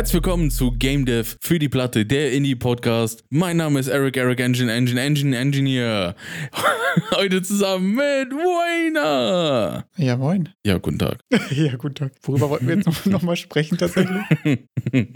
Herzlich willkommen zu Game Dev für die Platte, der Indie-Podcast. Mein Name ist Eric, Eric Engine, Engine, Engine, Engineer. Heute zusammen mit Wayner. Ja, moin. Ja, guten Tag. ja, guten Tag. Worüber wollten wir jetzt noch, noch mal sprechen tatsächlich?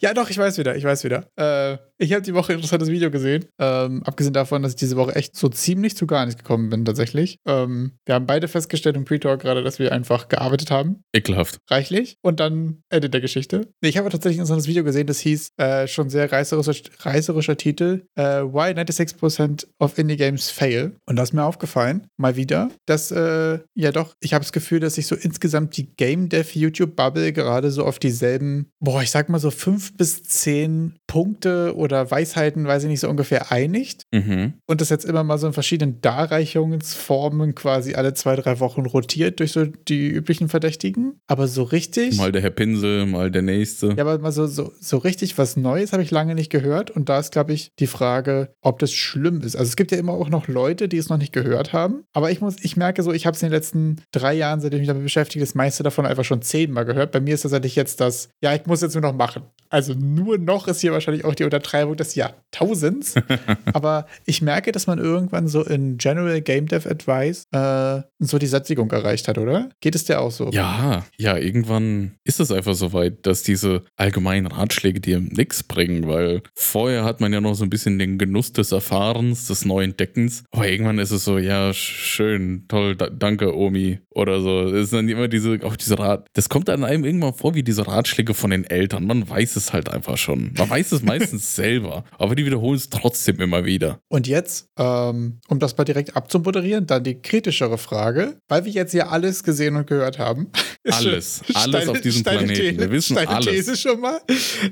ja, doch, ich weiß wieder, ich weiß wieder. Äh, ich habe die Woche ein interessantes Video gesehen. Ähm, abgesehen davon, dass ich diese Woche echt so ziemlich zu gar nichts gekommen bin tatsächlich. Ähm, wir haben beide festgestellt im Pre-Talk gerade, dass wir einfach gearbeitet haben. Ekelhaft. Reichlich. Und dann Ende der Geschichte. Nee, Ich habe tatsächlich ein interessantes Video gesehen, das hieß äh, schon sehr reißerischer, reißerischer Titel äh, Why 96% of Indie Games Fail. Und da ist mir aufgefallen, mal wieder, dass äh, ja doch, ich habe das Gefühl, dass sich so insgesamt die Game Dev YouTube Bubble gerade so auf dieselben, boah, ich sag mal so fünf bis zehn Punkte oder Weisheiten, weiß ich nicht, so ungefähr einigt. Mhm. Und das jetzt immer mal so in verschiedenen Darreichungsformen quasi alle zwei, drei Wochen rotiert durch so die üblichen Verdächtigen. Aber so richtig. Mal der Herr Pinsel, mal der nächste. Ja, aber mal so, so, so richtig was Neues habe ich lange nicht gehört. Und da ist, glaube ich, die Frage, ob das schlimm ist. Also es gibt ja immer auch noch Leute, die es noch nicht gehört haben. Aber ich muss, ich merke so, ich habe es in den letzten drei Jahren, seitdem ich mich damit beschäftige, das meiste davon einfach schon zehnmal gehört. Bei mir ist tatsächlich jetzt das, ja, ich muss jetzt nur noch machen. Also nur noch ist hier wahrscheinlich auch die Untertreibung des Jahrtausends. aber ich merke, dass man irgendwann so in General Game Dev Advice äh, so die Sättigung erreicht hat, oder? Geht es dir auch so? Ja, ja, irgendwann ist es einfach so weit, dass diese allgemeinen Ratschläge dir nichts bringen, weil vorher hat man ja noch so ein bisschen den Genuss des Erfahrens, des Neuentdeckens, aber irgendwann ist es so, ja, sch- schön, toll, da, danke, Omi, oder so. Es ist dann immer diese, auch diese Rat, das kommt dann einem irgendwann vor wie diese Ratschläge von den Eltern. Man weiß es halt einfach schon. Man weiß es meistens selber, aber die wiederholen es trotzdem immer wieder. Und jetzt, ähm, um das mal direkt abzumoderieren, dann die kritischere Frage, weil wir jetzt ja alles gesehen und gehört haben. Alles. Alles auf diesem Planeten. These- Wir wissen alles. These schon mal.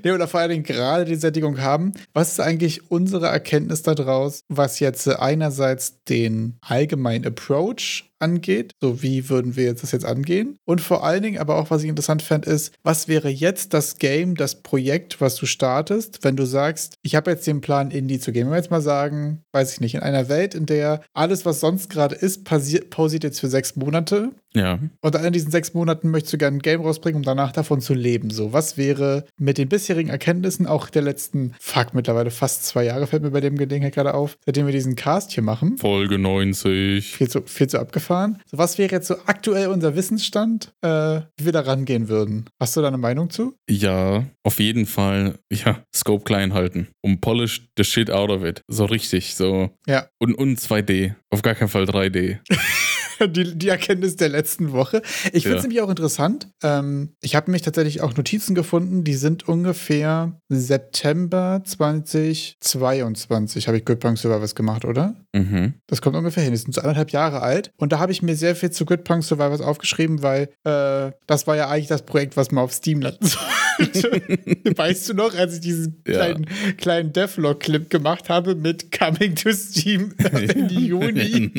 Nee, oder vor allen Dingen gerade die Sättigung haben. Was ist eigentlich unsere Erkenntnis daraus, was jetzt einerseits den allgemeinen Approach angeht, so wie würden wir jetzt das jetzt angehen und vor allen Dingen aber auch, was ich interessant fand, ist, was wäre jetzt das Game, das Projekt, was du startest, wenn du sagst, ich habe jetzt den Plan, Indie zu gehen. Wenn wir jetzt mal sagen, weiß ich nicht, in einer Welt, in der alles, was sonst gerade ist, pausiert, pausiert jetzt für sechs Monate Ja. und dann in diesen sechs Monaten möchtest du gerne ein Game rausbringen, um danach davon zu leben. So, was wäre mit den bisherigen Erkenntnissen auch der letzten, fuck, mittlerweile fast zwei Jahre, fällt mir bei dem Gelegenheit gerade auf, seitdem wir diesen Cast hier machen. Folge 90. Viel zu, viel zu abgefahren. So, was wäre jetzt so aktuell unser Wissensstand, äh, wie wir da rangehen würden? Hast du da eine Meinung zu? Ja, auf jeden Fall, ja, Scope klein halten. Um polish the shit out of it. So richtig, so. Ja. Und, und 2D. Auf gar keinen Fall 3D. die, die Erkenntnis der letzten Woche. Ich finde es Ja. nämlich auch interessant. Ähm, ich habe nämlich tatsächlich auch Notizen gefunden, die sind ungefähr September 2022 habe ich Good Punk Survivors gemacht, oder? Mhm. Das kommt ungefähr hin. Die sind so anderthalb Jahre alt. Und da habe ich mir sehr viel zu Good Punk Survivors aufgeschrieben, weil äh, das war ja eigentlich das Projekt, was mal auf Steam landen sollte. weißt du noch, als ich diesen Ja. kleinen, kleinen Devlog-Clip gemacht habe mit Coming to Steam im Juni?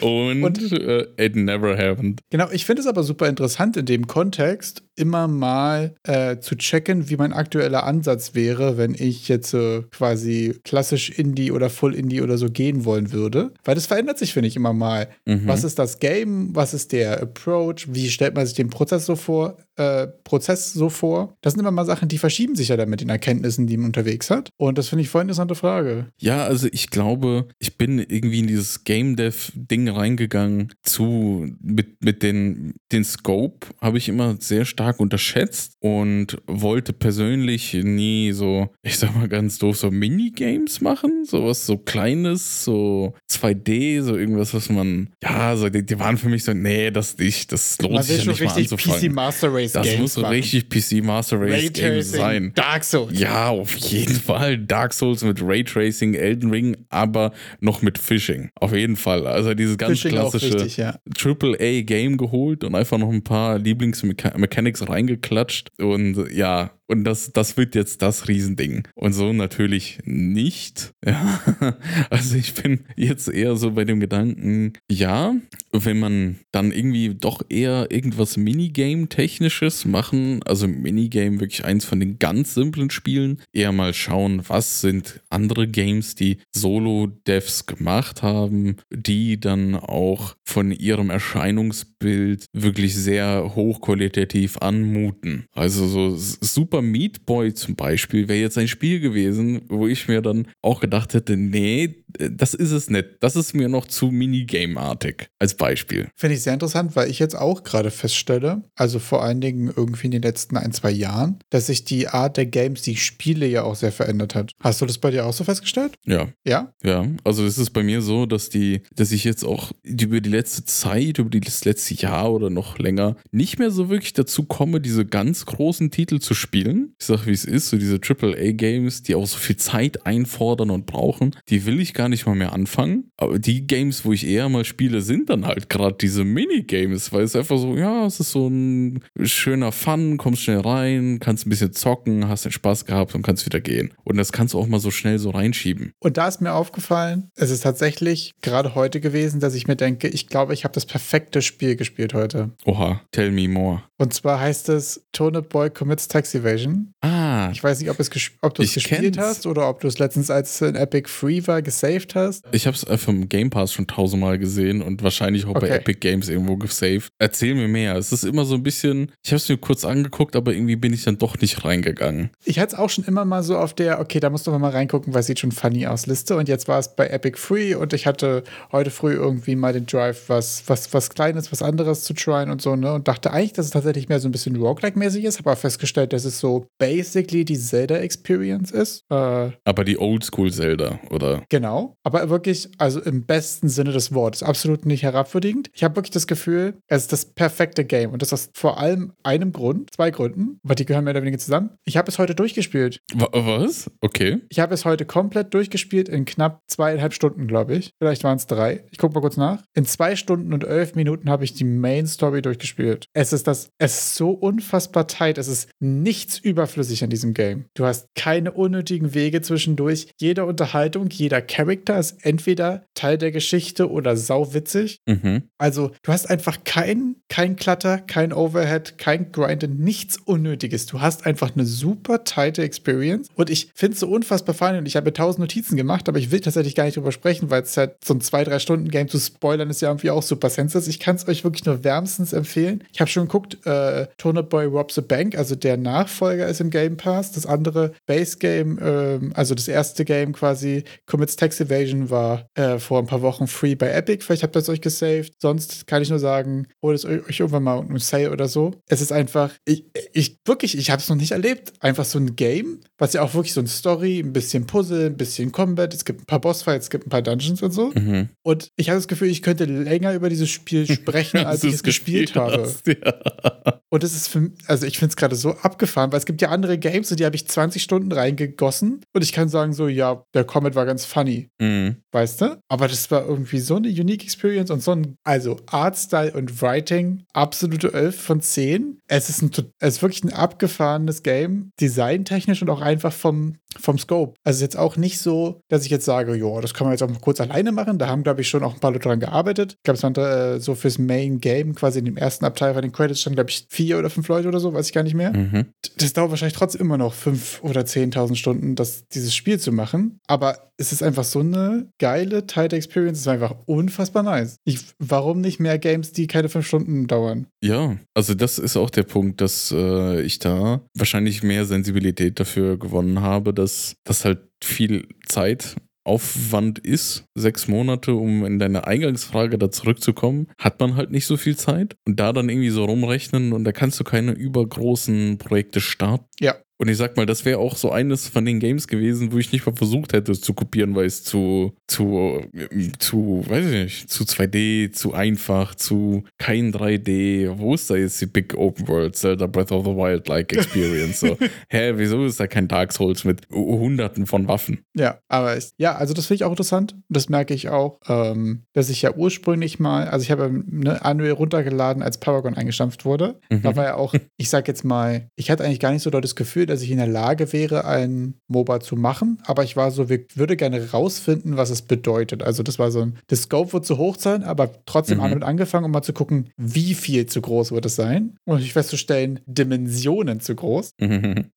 und Und- äh, it never happened. Genau, ich finde es aber super interessant in dem Kontext, immer mal äh, zu checken, wie mein aktueller Ansatz wäre, wenn ich jetzt äh, quasi klassisch Indie oder Full Indie oder so gehen wollen würde. Weil das verändert sich, finde ich, immer mal. Mhm. Was ist das Game? Was ist der Approach? Wie stellt man sich den Prozess so vor? Äh, Prozess so vor? Das sind immer mal Sachen, die verschieben sich ja dann mit den Erkenntnissen, die man unterwegs hat. Und das finde ich voll interessante Frage. Ja, also ich glaube, ich bin irgendwie in dieses Game Dev Ding reingegangen zu mit mit den den Scope habe ich immer sehr stark unterschätzt und wollte persönlich nie so, ich sag mal ganz doof so Minigames machen, sowas so kleines, so 2D, so irgendwas, was man ja, so die, die waren für mich so, nee, das nicht, das lohnt Man sich ja nicht mal richtig PC anzufangen. Master Race Das Games muss so richtig PC Master Race Game Raytracing, sein. Dark Souls. Ja, auf jeden Fall. Dark Souls mit Raytracing, Elden Ring, aber noch mit Phishing. Auf jeden Fall. Also dieses ganz Fishing klassische richtig, ja. Triple-A-Game geholt und einfach noch ein paar Lieblingsmechanics reingeklatscht. Und ja, und das, das wird jetzt das Riesending. Und so natürlich nicht. Ja. Also ich bin jetzt eher so bei dem Gedanken, ja, wenn man dann irgendwie doch eher irgendwas Minigame-technisches machen, also Minigame wirklich eins von den ganz simplen Spielen, eher mal schauen, was sind andere Games, die Solo-Devs gemacht haben, die dann auch von ihrem Erscheinungsbild wirklich sehr hochqualitativ anmuten. Also so super Super Meat Boy zum Beispiel wäre jetzt ein Spiel gewesen, wo ich mir dann auch gedacht hätte, nee, das ist es nicht. Das ist mir noch zu Minigame-artig als Beispiel. Finde ich sehr interessant, weil ich jetzt auch gerade feststelle, also vor allen Dingen irgendwie in den letzten ein, zwei Jahren, dass sich die Art der Games, die ich spiele, ja auch sehr verändert hat. Hast du das bei dir auch so festgestellt? Ja. Ja? Ja, also es ist bei mir so, dass die, dass ich jetzt auch über die letzte Zeit, über das letzte Jahr oder noch länger nicht mehr so wirklich dazu komme, diese ganz großen Titel zu spielen. Ich sag, wie es ist, so diese AAA-Games, die auch so viel Zeit einfordern und brauchen, die will ich gar nicht mal mehr anfangen. Aber die Games, wo ich eher mal spiele, sind dann halt gerade diese Minigames, weil es einfach so, ja, es ist so ein schöner Fun, kommst schnell rein, kannst ein bisschen zocken, hast den Spaß gehabt und kannst wieder gehen. Und das kannst du auch mal so schnell so reinschieben. Und da ist mir aufgefallen, es ist tatsächlich gerade heute gewesen, dass ich mir denke, ich glaube, ich habe das perfekte Spiel gespielt heute. Oha, tell me more. Und zwar heißt es Tone Boy Commits Tax Evasion. Ah. Ich weiß nicht, ob, ob du es gespielt kenn's. hast oder ob du es letztens, als es in Epic Free war, gesaved hast. Ich habe es einfach im Game Pass schon tausendmal gesehen und wahrscheinlich auch bei Okay. Epic Games irgendwo gesaved. Erzähl mir mehr. Es ist immer so ein bisschen, ich habe es mir kurz angeguckt, aber irgendwie bin ich dann doch nicht reingegangen. Ich hatte es auch schon immer mal so auf der, okay, da musst du mal reingucken, weil es sieht schon funny aus Liste. Und jetzt war es bei Epic Free und ich hatte heute früh irgendwie mal den Drive, was, was, was Kleines, was anderes zu tryen und so, ne? Und dachte eigentlich, dass es tatsächlich mehr so ein bisschen Roguelike-mäßig ist, habe aber festgestellt, dass es so basically die Zelda-Experience ist. Äh, Aber die Oldschool Zelda, oder? Genau, aber wirklich, also im besten Sinne des Wortes, absolut nicht herabwürdigend. Ich habe wirklich das Gefühl, es ist das perfekte Game und das aus vor allem einem Grund, zwei Gründen, aber die gehören mehr oder weniger zusammen. Ich habe es heute durchgespielt. Wa- Was? Okay. Ich habe es heute komplett durchgespielt in knapp zweieinhalb Stunden, glaube ich. Vielleicht waren es drei. Ich gucke mal kurz nach. In zwei Stunden und elf Minuten habe ich die Main Story durchgespielt. Es ist das, es ist so unfassbar tight. Es ist nichts überflüssig an diesem Game. Du hast keine unnötigen Wege zwischendurch. Jede Unterhaltung, jeder Charakter ist entweder Teil der Geschichte oder sauwitzig. Mhm. Also, du hast einfach kein, kein Klatter, kein Overhead, kein Grinden, nichts Unnötiges. Du hast einfach eine super tighte Experience. Und ich finde es so unfassbar fein und ich habe tausend Notizen gemacht, aber ich will tatsächlich gar nicht drüber sprechen, weil es halt so ein zwei, drei Stunden Game zu spoilern ist ja irgendwie auch super sensitive. Ich kann es euch wirklich nur wärmstens empfehlen. Ich habe schon geguckt, äh, Turnip Boy Robs the Bank, also der Nachfolger ist im Game Pass. Das andere Base Game, ähm, also das erste Game quasi, Commits Tax Evasion, war äh, vor ein paar Wochen free bei Epic. Vielleicht habt ihr es euch gesaved. Sonst kann ich nur sagen, holt es euch irgendwann mal im Sale oder so. Es ist einfach, ich, ich wirklich, ich habe es noch nicht erlebt. Einfach so ein Game, was ja auch wirklich so ein Story, ein bisschen Puzzle, ein bisschen Combat. Es gibt ein paar Bossfights, es gibt ein paar Dungeons und so. Mhm. Und ich habe das Gefühl, ich könnte länger über dieses Spiel sprechen, als ich es gespielt habe. hast, Ja. Und es ist für also ich finde es gerade so abgefahren, weil es gibt ja andere Games, in die habe ich 20 Stunden reingegossen und ich kann sagen so, ja, der Comet war ganz funny, Mhm. weißt du? Aber das war irgendwie so eine unique Experience und so ein, also Artstyle und Writing, absolute 11 von 10. Es ist, ein, es ist wirklich ein abgefahrenes Game, designtechnisch und auch einfach vom, vom Scope. Also ist jetzt auch nicht so, dass ich jetzt sage, ja, das kann man jetzt auch mal kurz alleine machen. Da haben, glaube ich, schon auch ein paar Leute dran gearbeitet. Ich glaube, es waren äh, so fürs Main Game, quasi in dem ersten Abteil von den Credits standen, glaube ich, vier oder fünf Leute oder so, weiß ich gar nicht mehr. Mhm. Das dauert wahrscheinlich trotzdem immer noch fünf oder 10.000 Stunden, das, dieses Spiel zu machen. Aber es ist einfach so eine geile, tight Experience. Es war einfach unfassbar nice. Ich, warum nicht mehr Games, die keine fünf Stunden dauern? Ja, also das ist auch der Punkt, dass äh, ich da wahrscheinlich mehr Sensibilität dafür gewonnen habe, dass das halt viel Zeit Aufwand ist, sechs Monate, um in deine Eingangsfrage da zurückzukommen, hat man halt nicht so viel Zeit. Und da dann irgendwie so rumrechnen und da kannst du keine übergroßen Projekte starten. Ja. Und ich sag mal, das wäre auch so eines von den Games gewesen, wo ich nicht mal versucht hätte, es zu kopieren, weil es zu, zu, äh, zu, weiß ich nicht, zu 2D, zu einfach, zu kein 3D. Wo ist da jetzt die Big Open World Zelda Breath of the Wild-like Experience? So, hä, wieso ist da kein Dark Souls mit hunderten von Waffen? Ja, aber ich, ja, also das finde ich auch interessant. Das merke ich auch, ähm, dass ich ja ursprünglich mal, also ich habe eine Unreal runtergeladen, als Paragon eingestampft wurde. Mhm. Da war ja auch, ich sag jetzt mal, ich hatte eigentlich gar nicht so dort das Gefühl, dass ich in der Lage wäre, ein MOBA zu machen, aber ich war so, wir würde gerne rausfinden, was es bedeutet. Also das war so ein, das Scope wird zu hoch sein, aber trotzdem Mhm. damit angefangen, um mal zu gucken, wie viel zu groß wird es sein. Und ich festzustellen, Dimensionen zu groß.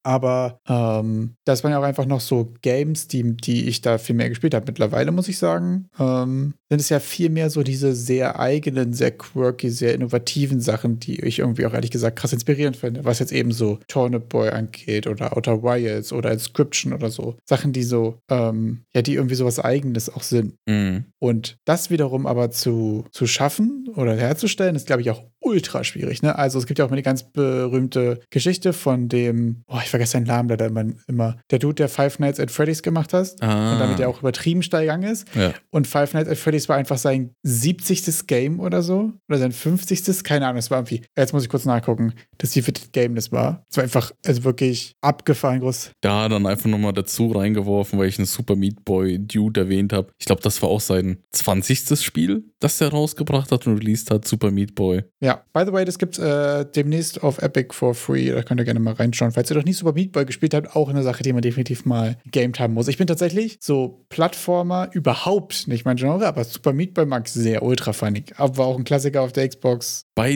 Aber ähm, das waren ja auch einfach noch so Games, die, die ich da viel mehr gespielt habe. Mittlerweile muss ich sagen, ähm, sind es ja viel mehr so diese sehr eigenen, sehr quirky, sehr innovativen Sachen, die ich irgendwie auch ehrlich gesagt krass inspirierend finde. Was jetzt eben so Turnip Boy angeht, Fate oder Outer Wilds oder Inscription oder so. Sachen, die so, ähm, ja, die irgendwie sowas Eigenes auch sind. Mhm. Und das wiederum aber zu, zu schaffen oder herzustellen, ist, glaube ich, auch ultra schwierig. Ne? Also es gibt ja auch mal die ganz berühmte Geschichte von dem, oh, ich vergesse seinen Namen leider immer, immer, der Dude, der Five Nights at Freddy's gemacht hat Ah. und damit der auch übertrieben steil gegangen ist. Ja. Und Five Nights at Freddy's war einfach sein 70. Game oder so. Oder sein 50. Keine Ahnung, es war irgendwie, jetzt muss ich kurz nachgucken, das wievielte Game das war. Es war einfach, also wirklich abgefahren groß. Da dann einfach nochmal dazu reingeworfen, weil ich einen Super Meat Boy Dude erwähnt habe. Ich glaube, das war auch sein 20. Spiel, das der rausgebracht hat und released hat, Super Meat Boy. Ja, by the way, das gibt's äh, demnächst auf Epic for free. Da könnt ihr gerne mal reinschauen. Falls ihr doch nicht Super Meat Boy gespielt habt, auch eine Sache, die man definitiv mal gegamed haben muss. Ich bin tatsächlich so Plattformer überhaupt nicht mein Genre, aber Super Meat Boy mag ich sehr ultra funny. Aber war auch ein Klassiker auf der Xbox. Bei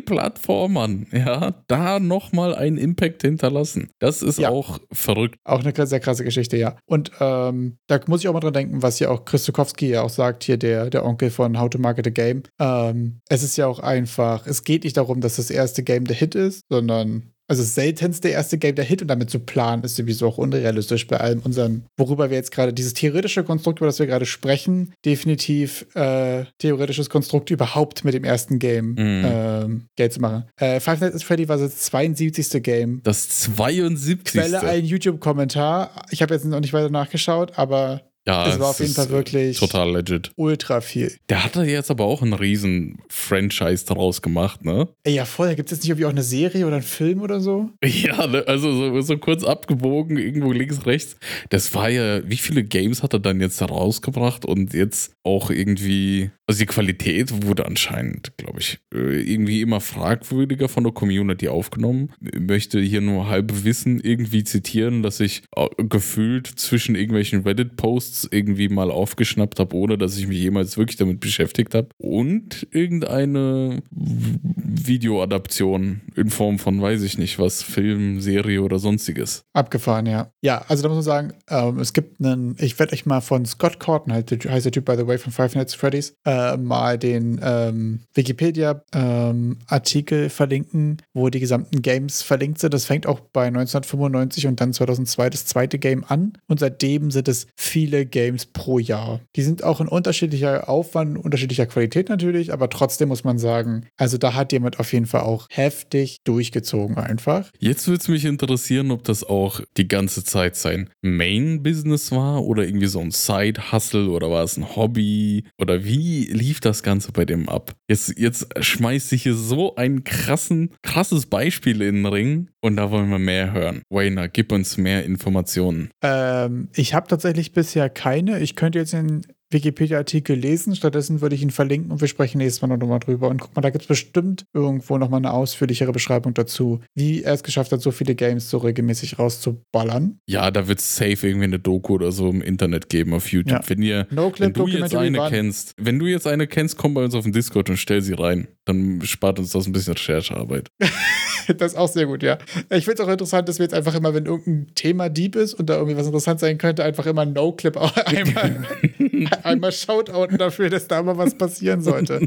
2D-Plattformern, ja, da nochmal einen Impact hinterlassen. Das ist Ja. auch verrückt. Auch eine sehr krasse Geschichte, ja. Und ähm, da muss ich auch mal dran denken, was ja auch Chris Stokowski ja auch sagt, hier der, der Onkel von How to Market a Game. Ähm, es ist ja auch einfach, es geht nicht darum, dass das erste Game der Hit ist, sondern also das seltenste erste Game der Hit und damit zu planen ist sowieso auch unrealistisch bei allem unserem, worüber wir jetzt gerade, dieses theoretische Konstrukt, über das wir gerade sprechen, definitiv äh, theoretisches Konstrukt überhaupt mit dem ersten Game Mhm. ähm, Geld zu machen. Äh, Five Nights at Freddy war das 72. Game Das 72. Quelle ein YouTube-Kommentar. Ich habe jetzt noch nicht weiter nachgeschaut, aber ja, es war auf jeden Fall wirklich- Total legit. ultra viel. Der hat da jetzt aber auch einen riesen Franchise daraus gemacht, ne? Ey, ja, voll. Gibt es jetzt nicht irgendwie auch eine Serie oder einen Film oder so? Ja, ne, also so, so kurz abgebogen, irgendwo links, rechts. Das war ja, wie viele Games hat er dann jetzt da rausgebracht und jetzt auch irgendwie, also die Qualität wurde anscheinend, glaube ich, äh, irgendwie immer fragwürdiger von der Community aufgenommen. Ich möchte hier nur halb Wissen irgendwie zitieren, dass ich äh, gefühlt zwischen irgendwelchen Reddit-Posts irgendwie mal aufgeschnappt habe, ohne dass ich mich jemals wirklich damit beschäftigt habe. Und irgendeine Videoadaption in Form von, weiß ich nicht, was, Film, Serie oder sonstiges. Abgefahren, ja. Ja, also da muss man sagen, ähm, es gibt einen, ich werde euch mal von Scott Corton, halt, heißt der Typ, by the way, von Five Nights at Freddy's, äh, mal den ähm, Wikipedia-Artikel verlinken, wo die gesamten Games verlinkt sind. Das fängt auch bei 1995 und dann 2002 das zweite Game an. Und seitdem sind es viele Games pro Jahr. Die sind auch in unterschiedlicher Aufwand, unterschiedlicher Qualität natürlich, aber trotzdem muss man sagen, also da hat jemand auf jeden Fall auch heftig durchgezogen einfach. Jetzt würde es mich interessieren, ob das auch die ganze Zeit sein Main-Business war oder irgendwie so ein Side-Hustle oder war es ein Hobby oder wie lief das Ganze bei dem ab? Jetzt, jetzt schmeißt sich hier so ein krassen, krasses Beispiel in den Ring und da wollen wir mehr hören. Wayner, gib uns mehr Informationen. Ähm, ich habe tatsächlich bisher keine. Ich könnte jetzt den Wikipedia-Artikel lesen. Stattdessen würde ich ihn verlinken und wir sprechen nächstes Mal nochmal drüber. Und guck mal, da gibt es bestimmt irgendwo nochmal eine ausführlichere Beschreibung dazu, wie er es geschafft hat, so viele Games so regelmäßig rauszuballern. Ja, da wird es safe irgendwie eine Doku oder so im Internet geben auf YouTube. Ja. Wenn ihr No Wenn du jetzt eine war- kennst, wenn du jetzt eine kennst, komm bei uns auf den Discord und stell sie rein. Dann spart uns das ein bisschen Recherchearbeit. Das ist auch sehr gut, ja. Ich finde es auch interessant, dass wir jetzt einfach immer, wenn irgendein Thema deep ist und da irgendwie was interessant sein könnte, einfach immer No-Clip auch einmal, einmal Shoutouten dafür, dass da mal was passieren sollte.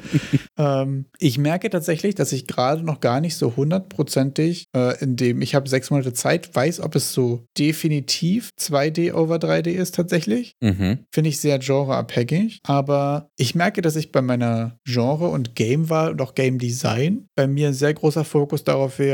ähm, ich merke tatsächlich, dass ich gerade noch gar nicht so hundertprozentig, äh, in dem ich habe sechs Monate Zeit, weiß, ob es so definitiv 2D over 3D ist tatsächlich. Mhm. Finde ich sehr genreabhängig. Aber ich merke, dass ich bei meiner Genre- und Game-Wahl und auch Game-Design bei mir ein sehr großer Fokus darauf wäre,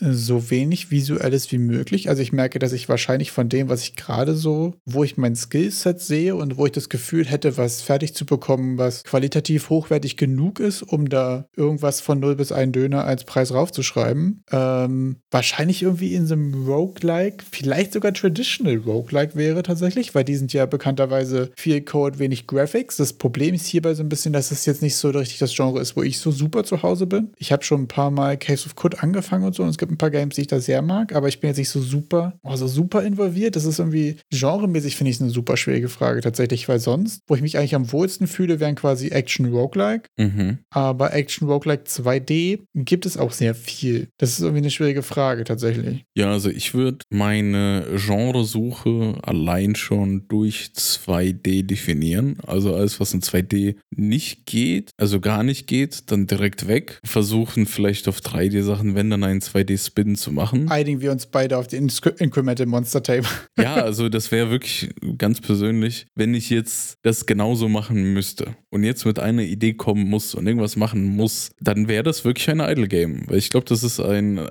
so wenig Visuelles wie möglich. Also ich merke, dass ich wahrscheinlich von dem, was ich gerade so, wo ich mein Skillset sehe und wo ich das Gefühl hätte, was fertig zu bekommen, was qualitativ hochwertig genug ist, um da irgendwas von 0 bis 1 Döner als Preis raufzuschreiben, ähm, wahrscheinlich irgendwie in so einem Roguelike, vielleicht sogar Traditional Roguelike wäre tatsächlich, weil die sind ja bekannterweise viel Code, wenig Graphics. Das Problem ist hierbei so ein bisschen, dass es jetzt nicht so richtig das Genre ist, wo ich so super zu Hause bin. Ich habe schon ein paar Mal Case of Code angefangen und so und es gibt ein paar Games, die ich da sehr mag, aber ich bin jetzt nicht so super, also super involviert. Das ist irgendwie genremäßig, finde ich, eine super schwierige Frage tatsächlich, weil sonst, wo ich mich eigentlich am wohlsten fühle, wären quasi Action Roguelike. Mhm. Aber Action Roguelike 2D gibt es auch sehr viel. Das ist irgendwie eine schwierige Frage tatsächlich. Ja, also ich würde meine Genresuche allein schon durch 2D definieren. Also alles, was in 2D nicht geht, also gar nicht geht, dann direkt weg. Versuchen vielleicht auf 3D-Sachen, wenn dann dann einen 2D-Spin zu machen. Einigen wir uns beide auf die Incremental Monster Tape. Ja, also das wäre wirklich ganz persönlich, wenn ich jetzt das genauso machen müsste und jetzt mit einer Idee kommen muss und irgendwas machen muss, dann wäre das wirklich ein Idle Game. Weil ich glaube, das ist ein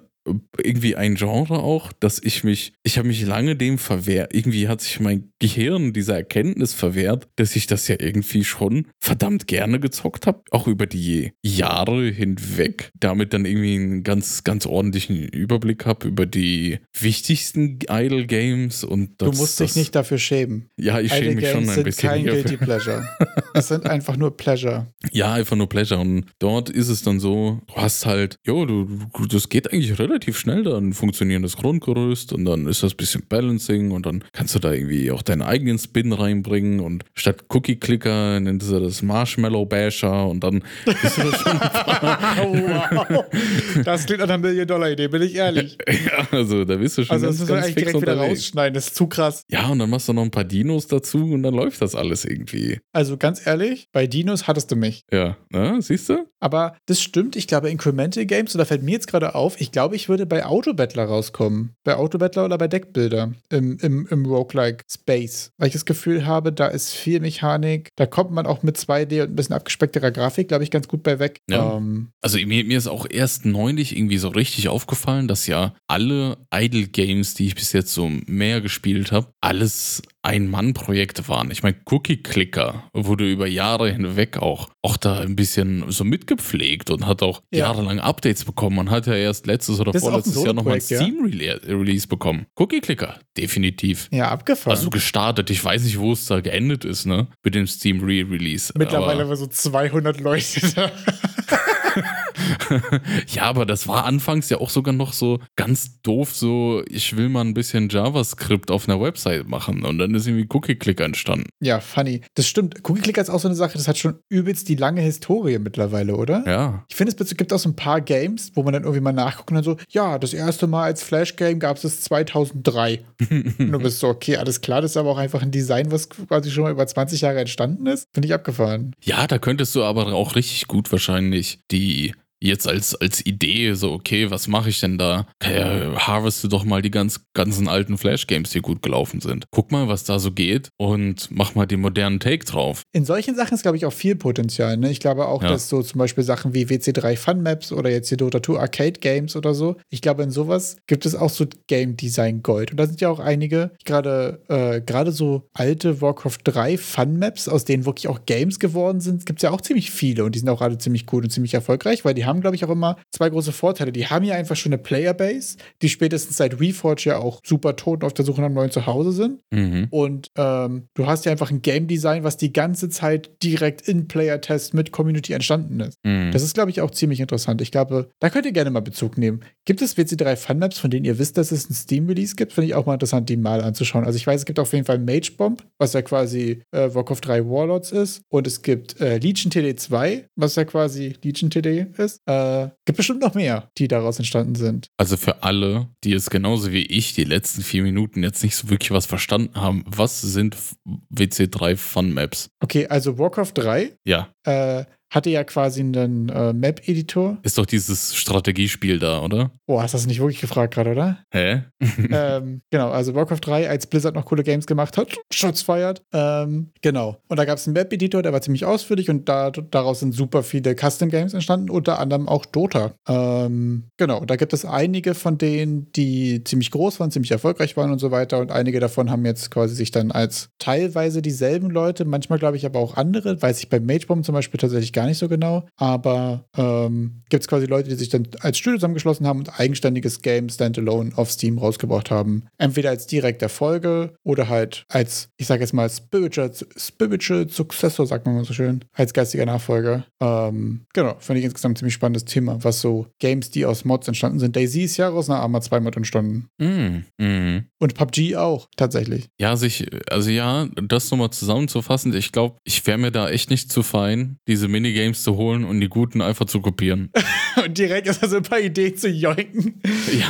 irgendwie ein Genre auch, dass ich mich, ich habe mich lange dem verwehrt, irgendwie hat sich mein Gehirn dieser Erkenntnis verwehrt, dass ich das ja irgendwie schon verdammt gerne gezockt habe, auch über die Jahre hinweg, damit dann irgendwie einen ganz, ganz ordentlichen Überblick habe über die wichtigsten Idle Games und das, Du musst dich nicht dafür schämen. Ja, ich schäme mich Games schon ein sind bisschen. Kein Guilty Pleasure. es sind einfach nur Pleasure. Ja, einfach nur Pleasure und dort ist es dann so, du hast halt, jo, du, das geht eigentlich relativ relativ schnell dann funktionierendes Grundgerüst und dann ist das ein bisschen Balancing und dann kannst du da irgendwie auch deinen eigenen Spin reinbringen und statt Cookie Clicker nennst du das Marshmallow Basher und dann bist du das schon. wow. Das klingt nach einer Million-Dollar-Idee, bin ich ehrlich. ja, also da bist du schon. Also das müssen wir eigentlich direkt wieder rausschneiden, das ist zu krass. Ja, und dann machst du noch ein paar Dinos dazu und dann läuft das alles irgendwie. Also ganz ehrlich, bei Dinos hattest du mich. Ja, ne? siehst du? Aber das stimmt, ich glaube, Incremental Games, und da fällt mir jetzt gerade auf, ich glaube, ich würde bei Autobattler rauskommen. Bei Autobattler oder bei Deckbilder im, im, im Roguelike Space. Weil ich das Gefühl habe, da ist viel Mechanik. Da kommt man auch mit 2D und ein bisschen abgespeckterer Grafik, glaube ich, ganz gut bei weg. Ja. Ähm, also mir, mir ist auch erst neulich irgendwie so richtig aufgefallen, dass ja alle Idle Games, die ich bis jetzt so mehr gespielt habe, alles ein-Mann-Projekte waren. Ich meine, Cookie Clicker wurde über Jahre hinweg auch, auch da ein bisschen so mitgepflegt und hat auch ja. jahrelang Updates bekommen. Man hat ja erst letztes oder vorletztes Jahr nochmal ein Steam-Release bekommen. Cookie Clicker, definitiv. Ja, abgefahren. Also gestartet. Ich weiß nicht, wo es da geendet ist, ne? Mit dem Steam-Re-Release. Mittlerweile haben wir so 200 Leute da. ja, aber das war anfangs ja auch sogar noch so ganz doof, so ich will mal ein bisschen JavaScript auf einer Website machen und dann ist irgendwie Cookie Clicker entstanden. Ja, funny. Das stimmt. Cookie Clicker ist auch so eine Sache, das hat schon übelst die lange Historie mittlerweile, oder? Ja. Ich finde, es gibt auch so ein paar Games, wo man dann irgendwie mal nachguckt und dann so, ja, das erste Mal als Flash-Game gab es das 2003. und du bist so, okay, alles klar, das ist aber auch einfach ein Design, was quasi schon mal über 20 Jahre entstanden ist. Finde ich abgefahren. Ja, da könntest du aber auch richtig gut wahrscheinlich die jetzt als, als Idee, so, okay, was mache ich denn da? Ja, harveste doch mal die ganz, ganzen alten Flash-Games, die gut gelaufen sind. Guck mal, was da so geht und mach mal den modernen Take drauf. In solchen Sachen ist, glaube ich, auch viel Potenzial. Ne? Ich glaube auch, ja. dass so zum Beispiel Sachen wie WC3 Fun Maps oder jetzt hier Dota 2 Arcade Games oder so, ich glaube, in sowas gibt es auch so Game Design Gold. Und da sind ja auch einige, gerade äh, gerade so alte Warcraft 3 Fun Maps, aus denen wirklich auch Games geworden sind, gibt es ja auch ziemlich viele und die sind auch alle ziemlich gut und ziemlich erfolgreich, weil die haben, glaube ich, auch immer zwei große Vorteile. Die haben ja einfach schon eine Playerbase, die spätestens seit Reforge ja auch super tot auf der Suche nach einem neuen Zuhause sind. Mhm. Und ähm, du hast ja einfach ein Game Design, was die ganze Zeit direkt in Player-Test mit Community entstanden ist. Mhm. Das ist, glaube ich, auch ziemlich interessant. Ich glaube, da könnt ihr gerne mal Bezug nehmen. Gibt es WC3 Fun Maps, von denen ihr wisst, dass es ein Steam-Release gibt? Finde ich auch mal interessant, die mal anzuschauen. Also ich weiß, es gibt auf jeden Fall Mage Bomb, was ja quasi äh, Warcraft 3 Warlords ist. Und es gibt äh, Legion TD2, was ja quasi Legion TD ist. Äh, gibt bestimmt noch mehr, die daraus entstanden sind. Also für alle, die es genauso wie ich die letzten vier Minuten jetzt nicht so wirklich was verstanden haben, was sind WC3 Fun Maps? Okay, also Warcraft 3. Ja. Äh, hatte ja quasi einen äh, Map-Editor. Ist doch dieses Strategiespiel da, oder? Oh, hast du das nicht wirklich gefragt gerade, oder? Hä? ähm, genau, also Warcraft 3, als Blizzard noch coole Games gemacht hat, Shots feiert. Ähm, genau. Und da gab es einen Map-Editor, der war ziemlich ausführlich und da, daraus sind super viele Custom-Games entstanden, unter anderem auch Dota. Ähm, genau, da gibt es einige von denen, die ziemlich groß waren, ziemlich erfolgreich waren und so weiter und einige davon haben jetzt quasi sich dann als teilweise dieselben Leute, manchmal glaube ich aber auch andere, weiß ich bei Magebomb zum Beispiel tatsächlich gar nicht so genau, aber ähm, gibt es quasi Leute, die sich dann als Studio zusammengeschlossen haben und eigenständiges Game Standalone auf Steam rausgebracht haben. Entweder als direkter Folge oder halt als, ich sage jetzt mal, Spiritual, Spiritual Successor, sagt man mal so schön, als geistiger Nachfolger. Ähm, genau, finde ich insgesamt ein ziemlich spannendes Thema, was so Games, die aus Mods entstanden sind. Daisy ist ja aus einer Arma 2 Mod entstanden. Mm, mm. Und PUBG auch, tatsächlich. Ja, sich, also, also ja, das nochmal zusammenzufassen, ich glaube, ich wäre mir da echt nicht zu fein, diese Mini Minigames zu holen und die guten einfach zu kopieren. und direkt ist so ein paar Ideen zu joinken.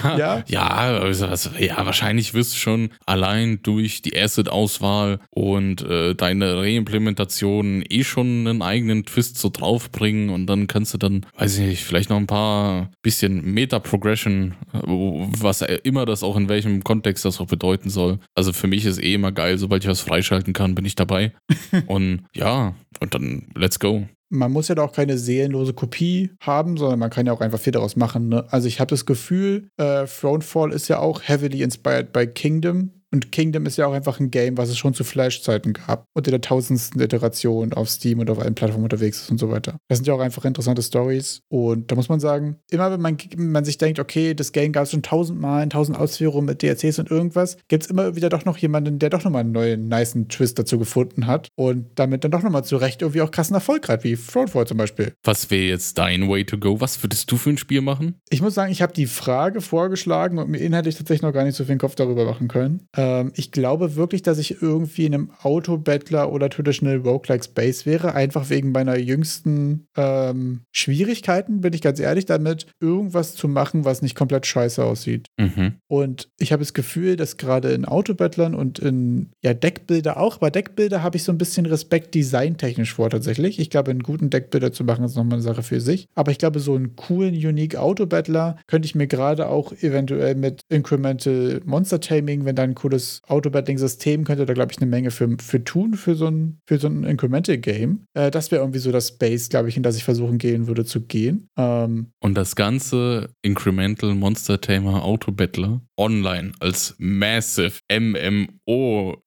Ja, ja, ja, also, also, ja wahrscheinlich wirst du schon allein durch die Asset-Auswahl und äh, deine Reimplementation eh schon einen eigenen Twist so draufbringen und dann kannst du dann, weiß ich nicht, vielleicht noch ein paar bisschen Meta-Progression, äh, was immer das auch in welchem Kontext das auch bedeuten soll. Also für mich ist eh immer geil, sobald ich was freischalten kann, bin ich dabei. und ja, und dann let's go man muss ja da auch keine seelenlose Kopie haben, sondern man kann ja auch einfach viel daraus machen. Ne? Also ich habe das Gefühl, äh, Thronefall ist ja auch heavily inspired by Kingdom. Und Kingdom ist ja auch einfach ein Game, was es schon zu Flash-Zeiten gab und in der tausendsten Iteration auf Steam und auf allen Plattformen unterwegs ist und so weiter. Das sind ja auch einfach interessante Stories. Und da muss man sagen, immer wenn man, man sich denkt, okay, das Game gab es schon tausendmal in tausend Ausführungen mit DLCs und irgendwas, gibt es immer wieder doch noch jemanden, der doch nochmal einen neuen, niceen Twist dazu gefunden hat und damit dann doch nochmal zurecht irgendwie auch krassen Erfolg hat, wie Thronefall zum Beispiel. Was wäre jetzt dein Way to go? Was würdest du für ein Spiel machen? Ich muss sagen, ich habe die Frage vorgeschlagen und mir inhaltlich tatsächlich noch gar nicht so viel Kopf darüber machen können. Ähm, ich glaube wirklich, dass ich irgendwie in einem Auto-Battler oder Traditional Roguelike Space wäre, einfach wegen meiner jüngsten ähm, Schwierigkeiten, bin ich ganz ehrlich, damit irgendwas zu machen, was nicht komplett scheiße aussieht. Mhm. Und ich habe das Gefühl, dass gerade in Auto-Battlern und in ja, Deckbilder auch, aber Deckbilder habe ich so ein bisschen Respekt designtechnisch vor tatsächlich. Ich glaube, einen guten Deckbilder zu machen, ist nochmal eine Sache für sich. Aber ich glaube, so einen coolen, unique Auto-Battler könnte ich mir gerade auch eventuell mit Incremental Monster Taming, wenn da ein cooles Autobattling-System könnte da, glaube ich, eine Menge für, für tun, für so ein, für so ein Incremental-Game. Äh, das wäre irgendwie so das Space, glaube ich, in das ich versuchen gehen würde zu gehen. Ähm, Und das ganze Incremental Monster Tamer Autobattler online als Massive MMO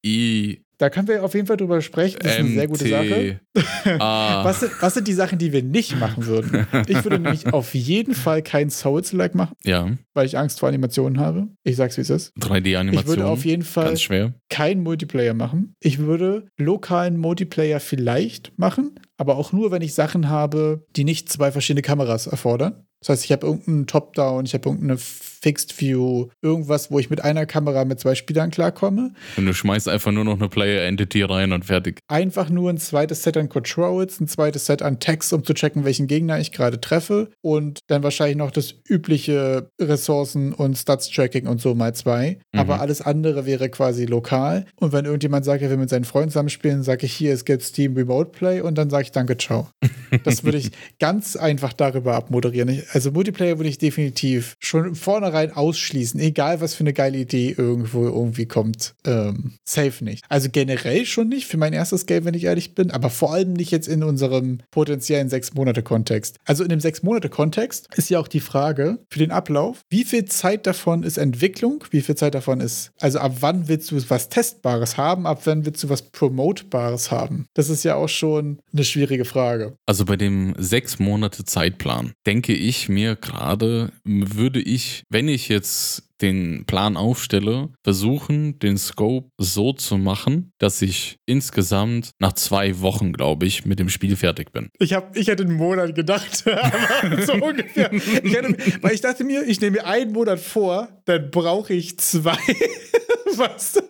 da können wir auf jeden Fall drüber sprechen. Das ist eine sehr gute Sache. was, sind, was sind die Sachen, die wir nicht machen würden? Ich würde nämlich auf jeden Fall kein Souls-like machen. Ja. Weil ich Angst vor Animationen habe. Ich sag's, wie es ist. 3D-Animationen. Ich würde auf jeden Fall keinen Multiplayer machen. Ich würde lokalen Multiplayer vielleicht machen, aber auch nur, wenn ich Sachen habe, die nicht zwei verschiedene Kameras erfordern. Das heißt, ich habe irgendeinen Top-Down, ich habe irgendeine Fixed View, irgendwas, wo ich mit einer Kamera mit zwei Spielern klarkomme. Und du schmeißt einfach nur noch eine Player-Entity rein und fertig. Einfach nur ein zweites Set an Controls, ein zweites Set an Text, um zu checken, welchen Gegner ich gerade treffe. Und dann wahrscheinlich noch das übliche Ressourcen- und Stats-Tracking und so mal zwei. Mhm. Aber alles andere wäre quasi lokal. Und wenn irgendjemand sagt, er will mit seinen Freunden zusammenspielen, sage ich hier, es gibt Steam Remote Play und dann sage ich danke, ciao. das würde ich ganz einfach darüber abmoderieren. Also Multiplayer würde ich definitiv schon vornherein ausschließen, egal was für eine geile Idee irgendwo irgendwie kommt. Ähm, safe nicht. Also generell schon nicht für mein erstes Game, wenn ich ehrlich bin, aber vor allem nicht jetzt in unserem potenziellen Sechs-Monate-Kontext. Also in dem Sechs-Monate-Kontext ist ja auch die Frage für den Ablauf, wie viel Zeit davon ist Entwicklung, wie viel Zeit davon ist, also ab wann willst du was Testbares haben, ab wann willst du was Promotebares haben? Das ist ja auch schon eine schwierige Frage. Also bei dem sechs Monate Zeitplan denke ich mir gerade, würde ich, wenn ich jetzt den Plan aufstelle, versuchen, den Scope so zu machen, dass ich insgesamt nach zwei Wochen, glaube ich, mit dem Spiel fertig bin. Ich, hab, ich hätte einen Monat gedacht, aber so ungefähr. Ich hätte, weil ich dachte mir, ich nehme mir einen Monat vor, dann brauche ich zwei. weißt du?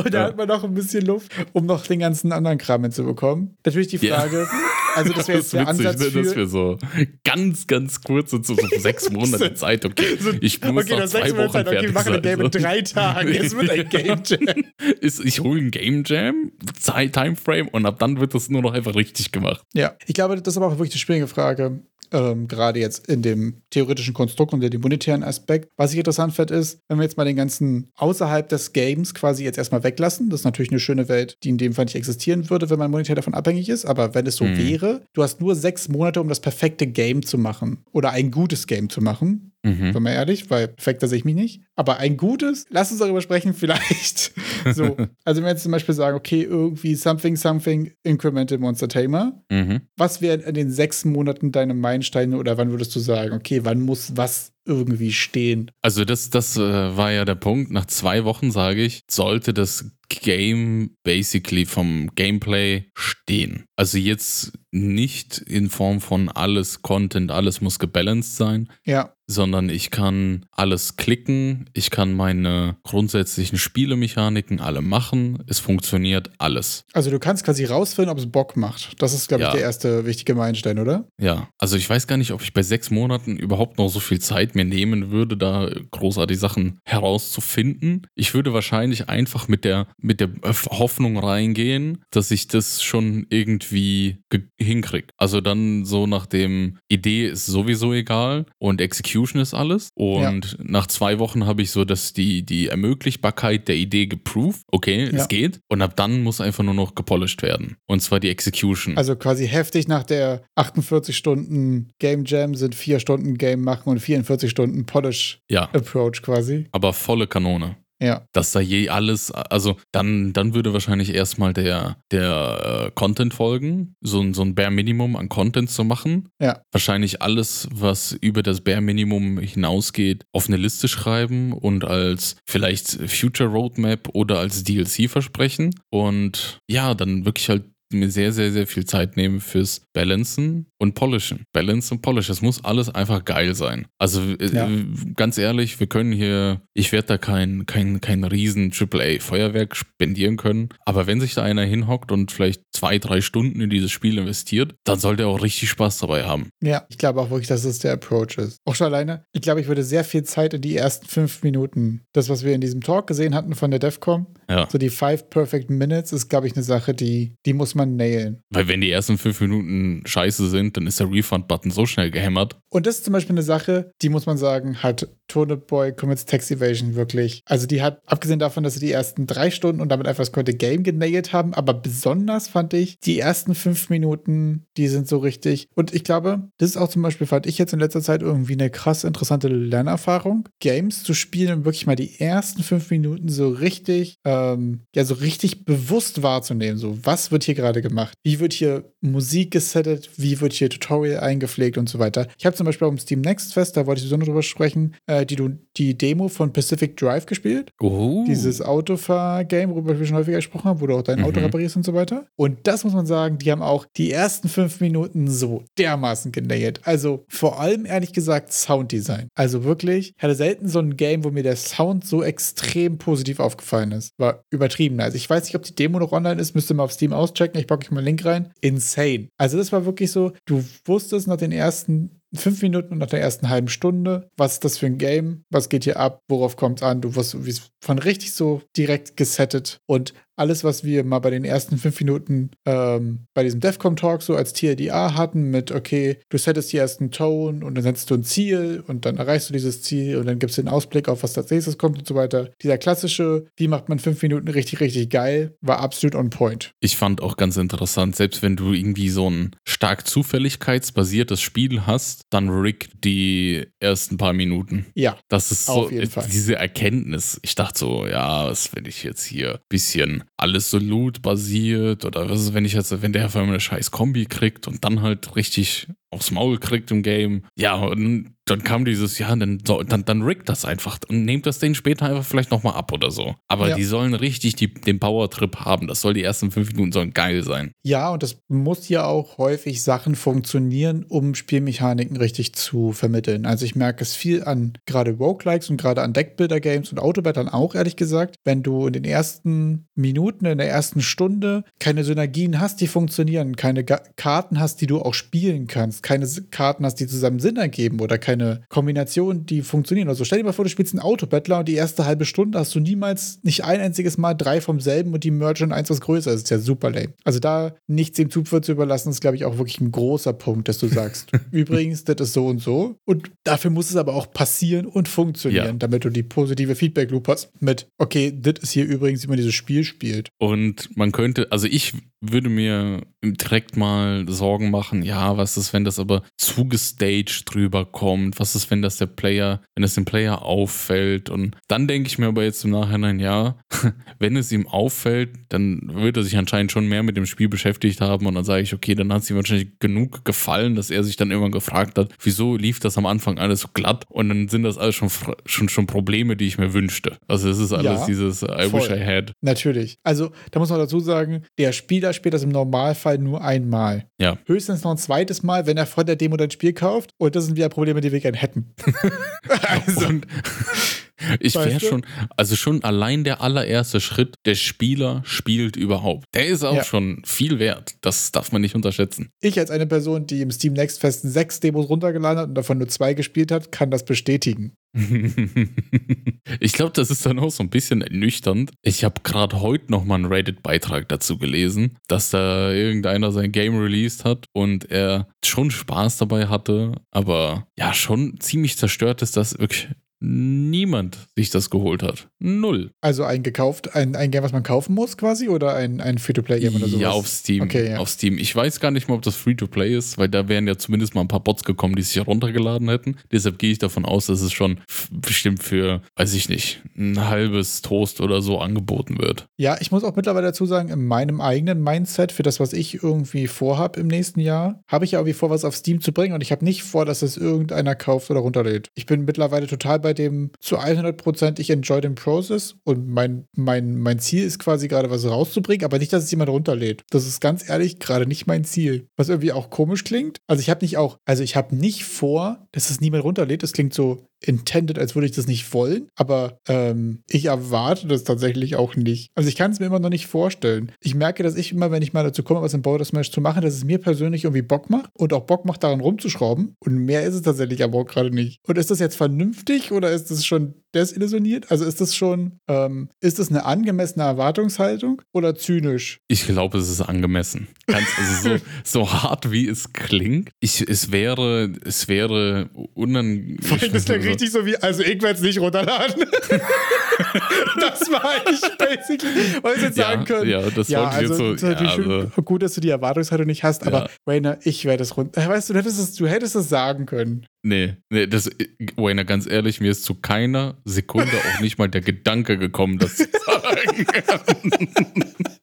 Und da ja. hat man noch ein bisschen Luft, um noch den ganzen anderen Kram hinzubekommen. Natürlich die Frage. Also das wäre jetzt der witzig, Ansatz ne, für... dass wir so ganz, ganz kurze, so, so sechs Monate Zeit, okay, ich muss okay, noch zwei Wochen Zeit, okay, wir machen ein Game in drei Tagen, es wird ein Game Jam. ich hole ein Game Jam, Timeframe und ab dann wird das nur noch einfach richtig gemacht. Ja, ich glaube, das ist aber auch wirklich die schwierige Frage ähm, gerade jetzt in dem theoretischen Konstrukt und dem monetären Aspekt. Was ich interessant finde, ist, wenn wir jetzt mal den ganzen außerhalb des Games quasi jetzt erstmal weglassen, das ist natürlich eine schöne Welt, die in dem Fall nicht existieren würde, wenn man monetär davon abhängig ist, aber wenn es so mhm. wäre, du hast nur sechs Monate, um das perfekte Game zu machen oder ein gutes Game zu machen. Mhm. Wenn man ehrlich, weil perfekter sehe ich mich nicht. Aber ein gutes, lass uns darüber sprechen, vielleicht. so. Also, wenn wir jetzt zum Beispiel sagen, okay, irgendwie something, something, incremental Monster Tamer. Mhm. Was wären in den sechs Monaten deine Meilensteine oder wann würdest du sagen, okay, wann muss was irgendwie stehen? Also, das, das äh, war ja der Punkt. Nach zwei Wochen, sage ich, sollte das Game basically vom Gameplay stehen. Also jetzt nicht in Form von alles Content, alles muss gebalanced sein, Ja, sondern ich kann alles klicken, ich kann meine grundsätzlichen Spielemechaniken alle machen, es funktioniert alles. also du kannst quasi rausfinden, ob es Bock macht. Das ist, glaube ich, Ja. der erste wichtige Meilenstein, oder? Ja, also ich weiß gar nicht, ob ich bei sechs Monaten überhaupt noch so viel Zeit mir nehmen würde, da großartig Sachen herauszufinden. Ich würde wahrscheinlich einfach mit der, mit der Hoffnung reingehen, dass ich das schon irgendwie ge- hinkrieg. Also dann so nach dem Idee ist sowieso egal und Execution ist alles. Und nach zwei Wochen habe ich so, dass die, die Ermöglichbarkeit der Idee geproved. Okay, Ja. es geht. Und ab dann muss einfach nur noch gepolished werden. Und zwar die Execution. Also quasi heftig nach der 48 Stunden Game Jam sind 4 Stunden Game machen und 44 Stunden Polish ja, Approach quasi. aber volle Kanone. Ja, dass da je alles, also dann, dann würde wahrscheinlich erstmal der, der äh, Content folgen, so, ein- so ein Bare Minimum an Content zu machen. Ja. Wahrscheinlich alles, was über das Bare Minimum hinausgeht, auf eine Liste schreiben und als vielleicht Future Roadmap oder als DLC versprechen. Und ja, dann wirklich halt mir sehr, sehr, sehr viel Zeit nehmen fürs Balancen und Polishen. Balance und Polish. Es muss alles einfach geil sein. Also äh, Ja. ganz ehrlich, wir können hier, ich werde da kein, kein, kein riesen AAA-Feuerwerk spendieren können. Aber wenn sich da einer hinhockt und vielleicht zwei, drei Stunden in dieses Spiel investiert, dann sollte er auch richtig Spaß dabei haben. ja. Ich glaube auch wirklich, dass es der Approach ist. Auch schon alleine. Ich glaube, ich würde sehr viel Zeit in die ersten fünf Minuten. Das, was wir in diesem Talk gesehen hatten von der DEFCOM, Ja. so die Five Perfect Minutes, ist, glaube ich, eine Sache, die, die muss man nailen. Weil wenn die ersten fünf Minuten scheiße sind, dann ist der Refund-Button so schnell gehämmert. Und das ist zum Beispiel eine Sache, die muss man sagen, hat Tone Boy Commits Tax Evasion wirklich. Also die hat, abgesehen davon, dass sie die ersten drei Stunden und damit einfach das komplette Game genailt haben, aber besonders fand ich, die ersten fünf Minuten, die sind so richtig. Und ich glaube, das ist auch zum Beispiel, fand ich jetzt in letzter Zeit irgendwie eine krass interessante Lernerfahrung, Games zu spielen und wirklich mal die ersten fünf Minuten so richtig, ähm, ja, so richtig bewusst wahrzunehmen. So, was wird hier gerade gemacht? Wie wird hier Musik gesettet? Wie wird hier Tutorial eingepflegt und so weiter? Ich habe zum Beispiel beim Steam Next Fest, da wollte ich besonders drüber sprechen, äh, die, die Demo von Pacific Drive gespielt. Oh. Dieses Autofahr-Game, worüber wir schon häufiger gesprochen haben, wo du auch dein Auto Mhm. reparierst und so weiter. Und das muss man sagen, die haben auch die ersten fünf Minuten so dermaßen genäht. Also vor allem ehrlich gesagt Sounddesign. Also wirklich, ich hatte selten so ein Game, wo mir der Sound so extrem positiv aufgefallen ist. War übertrieben. Also ich weiß nicht, ob die Demo noch online ist, müsste mal auf Steam auschecken. Ich packe euch mal einen Link rein. Insane. Also das war wirklich so, du wusstest nach den ersten fünf Minuten nach der ersten halben Stunde, was ist das für ein Game, was geht hier ab, worauf kommt es an, du wirst von richtig so direkt gesettet. Und alles, was wir mal bei den ersten fünf Minuten ähm, bei diesem DEFCON Talk so als TLDA hatten, mit okay, du settest die ersten Tone und dann setzt du ein Ziel und dann erreichst du dieses Ziel und dann gibst du den Ausblick auf, was als nächstes kommt und so weiter. Dieser klassische, wie macht man fünf Minuten richtig, richtig geil, war absolut on point. Ich fand auch ganz interessant, selbst wenn du irgendwie so ein stark zufälligkeitsbasiertes Spiel hast, dann rig die ersten paar Minuten. Ja, Das ist so Auf jeden Fall. diese Erkenntnis. Ich dachte so, ja, was wenn ich jetzt hier ein bisschen alles so loot basiert oder was ist, wenn ich jetzt, wenn der auf einmal eine scheiß Kombi kriegt und dann halt richtig aufs Maul kriegt im Game. Ja, und dann kam dieses, ja, dann, dann, dann riggt das einfach und nehmt das denen später einfach vielleicht nochmal ab oder so. Aber Ja. die sollen richtig die, den Power-Trip haben. Das soll die ersten fünf Minuten sollen geil sein. Ja, und das muss ja auch häufig Sachen funktionieren, um Spielmechaniken richtig zu vermitteln. Also ich merke es viel an gerade Roguelikes und gerade an Deckbuilder-Games und Autobattern auch, ehrlich gesagt. Wenn du in den ersten Minuten, in der ersten Stunde keine Synergien hast, die funktionieren, keine Ga Karten hast, die du auch spielen kannst, keine Karten hast, die zusammen Sinn ergeben oder keine Kombinationen, die funktionieren. Also stell dir mal vor, du spielst einen Autobattler und die erste halbe Stunde hast du niemals, nicht ein einziges Mal drei vom selben und die Merge und eins was größer ist. Das ist ja super lame. Also da nichts dem Zufall zu überlassen, ist, glaube ich, auch wirklich ein großer Punkt, dass du sagst, übrigens, das ist so und so. Und dafür muss es aber auch passieren und funktionieren, Ja. damit du die positive Feedback-Loop hast mit, okay, das ist hier übrigens, wie man dieses Spiel spielt. Und man könnte, also ich würde mir direkt mal Sorgen machen, ja, was ist, wenn das aber zugestaged drüber kommt? Was ist, wenn das der Player, wenn es dem Player auffällt? Und dann denke ich mir aber jetzt im Nachhinein, ja, wenn es ihm auffällt, dann wird er sich anscheinend schon mehr mit dem Spiel beschäftigt haben und dann sage ich, okay, dann hat es ihm wahrscheinlich genug gefallen, dass er sich dann irgendwann gefragt hat, wieso lief das am Anfang alles so glatt und dann sind das alles schon, schon, schon Probleme, die ich mir wünschte. Also es ist alles ja, dieses I voll. wish I had. Natürlich. Also da muss man dazu sagen, der Spieler spielt das im Normalfall nur einmal. Ja. Höchstens noch ein zweites Mal, wenn er vor der Demo dein Spiel kauft und das sind wieder Probleme, die wir gerne hätten. also. Und ich wäre schon, also schon allein der allererste Schritt, der Spieler spielt überhaupt. Der ist auch ja. schon viel wert. Das darf man nicht unterschätzen. Ich als eine Person, die im Steam Next Fest sechs Demos runtergeladen hat und davon nur zwei gespielt hat, kann das bestätigen. ich glaube, das ist dann auch so ein bisschen ernüchternd. Ich habe gerade heute noch mal einen Reddit-Beitrag dazu gelesen, dass da irgendeiner sein Game released hat und er schon Spaß dabei hatte, aber ja, schon ziemlich zerstört ist, dass wirklich niemand sich das geholt hat. Null. Also ein gekauft, ein, ein Game, was man kaufen muss quasi oder ein, ein Free-to-Play-Game oder sowas? Ja, auf Steam. Okay, ja. Auf Steam. Ich weiß gar nicht mal, ob das Free-to-Play ist, weil da wären ja zumindest mal ein paar Bots gekommen, die sich heruntergeladen hätten. Deshalb gehe ich davon aus, dass es schon bestimmt für, weiß ich nicht, ein halbes Toast oder so angeboten wird. Ja, ich muss auch mittlerweile dazu sagen, in meinem eigenen Mindset für das, was ich irgendwie vorhabe im nächsten Jahr, habe ich ja irgendwie vor, was auf Steam zu bringen und ich habe nicht vor, dass es irgendeiner kauft oder runterlädt. Ich bin mittlerweile total bei dem zu 100 Prozent, ich enjoy den Process und mein, mein, mein Ziel ist quasi gerade was rauszubringen, aber nicht, dass es jemand runterlädt. Das ist ganz ehrlich gerade nicht mein Ziel. Was irgendwie auch komisch klingt. Also ich habe nicht auch, also ich habe nicht vor, dass es niemand runterlädt. Das klingt so, intended, als würde ich das nicht wollen, aber ähm, ich erwarte das tatsächlich auch nicht. Also ich kann es mir immer noch nicht vorstellen. Ich merke, dass ich immer, wenn ich mal dazu komme, was im Border Smash zu machen, dass es mir persönlich irgendwie Bock macht und auch Bock macht, daran rumzuschrauben. Und mehr ist es tatsächlich aber auch gerade nicht. Und ist das jetzt vernünftig oder ist das schon desillusioniert? Also ist das schon, ähm, ist das eine angemessene Erwartungshaltung oder zynisch? Ich glaube, es ist angemessen. Ganz, also so, so hart wie es klingt. Ich, es wäre, es wäre unangenehm richtig so wie, also ich werde es nicht runterladen. das war ich basically, was ich jetzt ja, sagen können. Ja, das ja, also, jetzt so. Ja, also. gut, dass du die Erwartungshaltung nicht hast, aber ja. Rainer, ich werde es runter. Weißt du, du hättest es, du hättest es sagen können. Nee, nee, das, Wayner, ganz ehrlich, mir ist zu keiner Sekunde auch nicht mal der Gedanke gekommen, das zu sagen.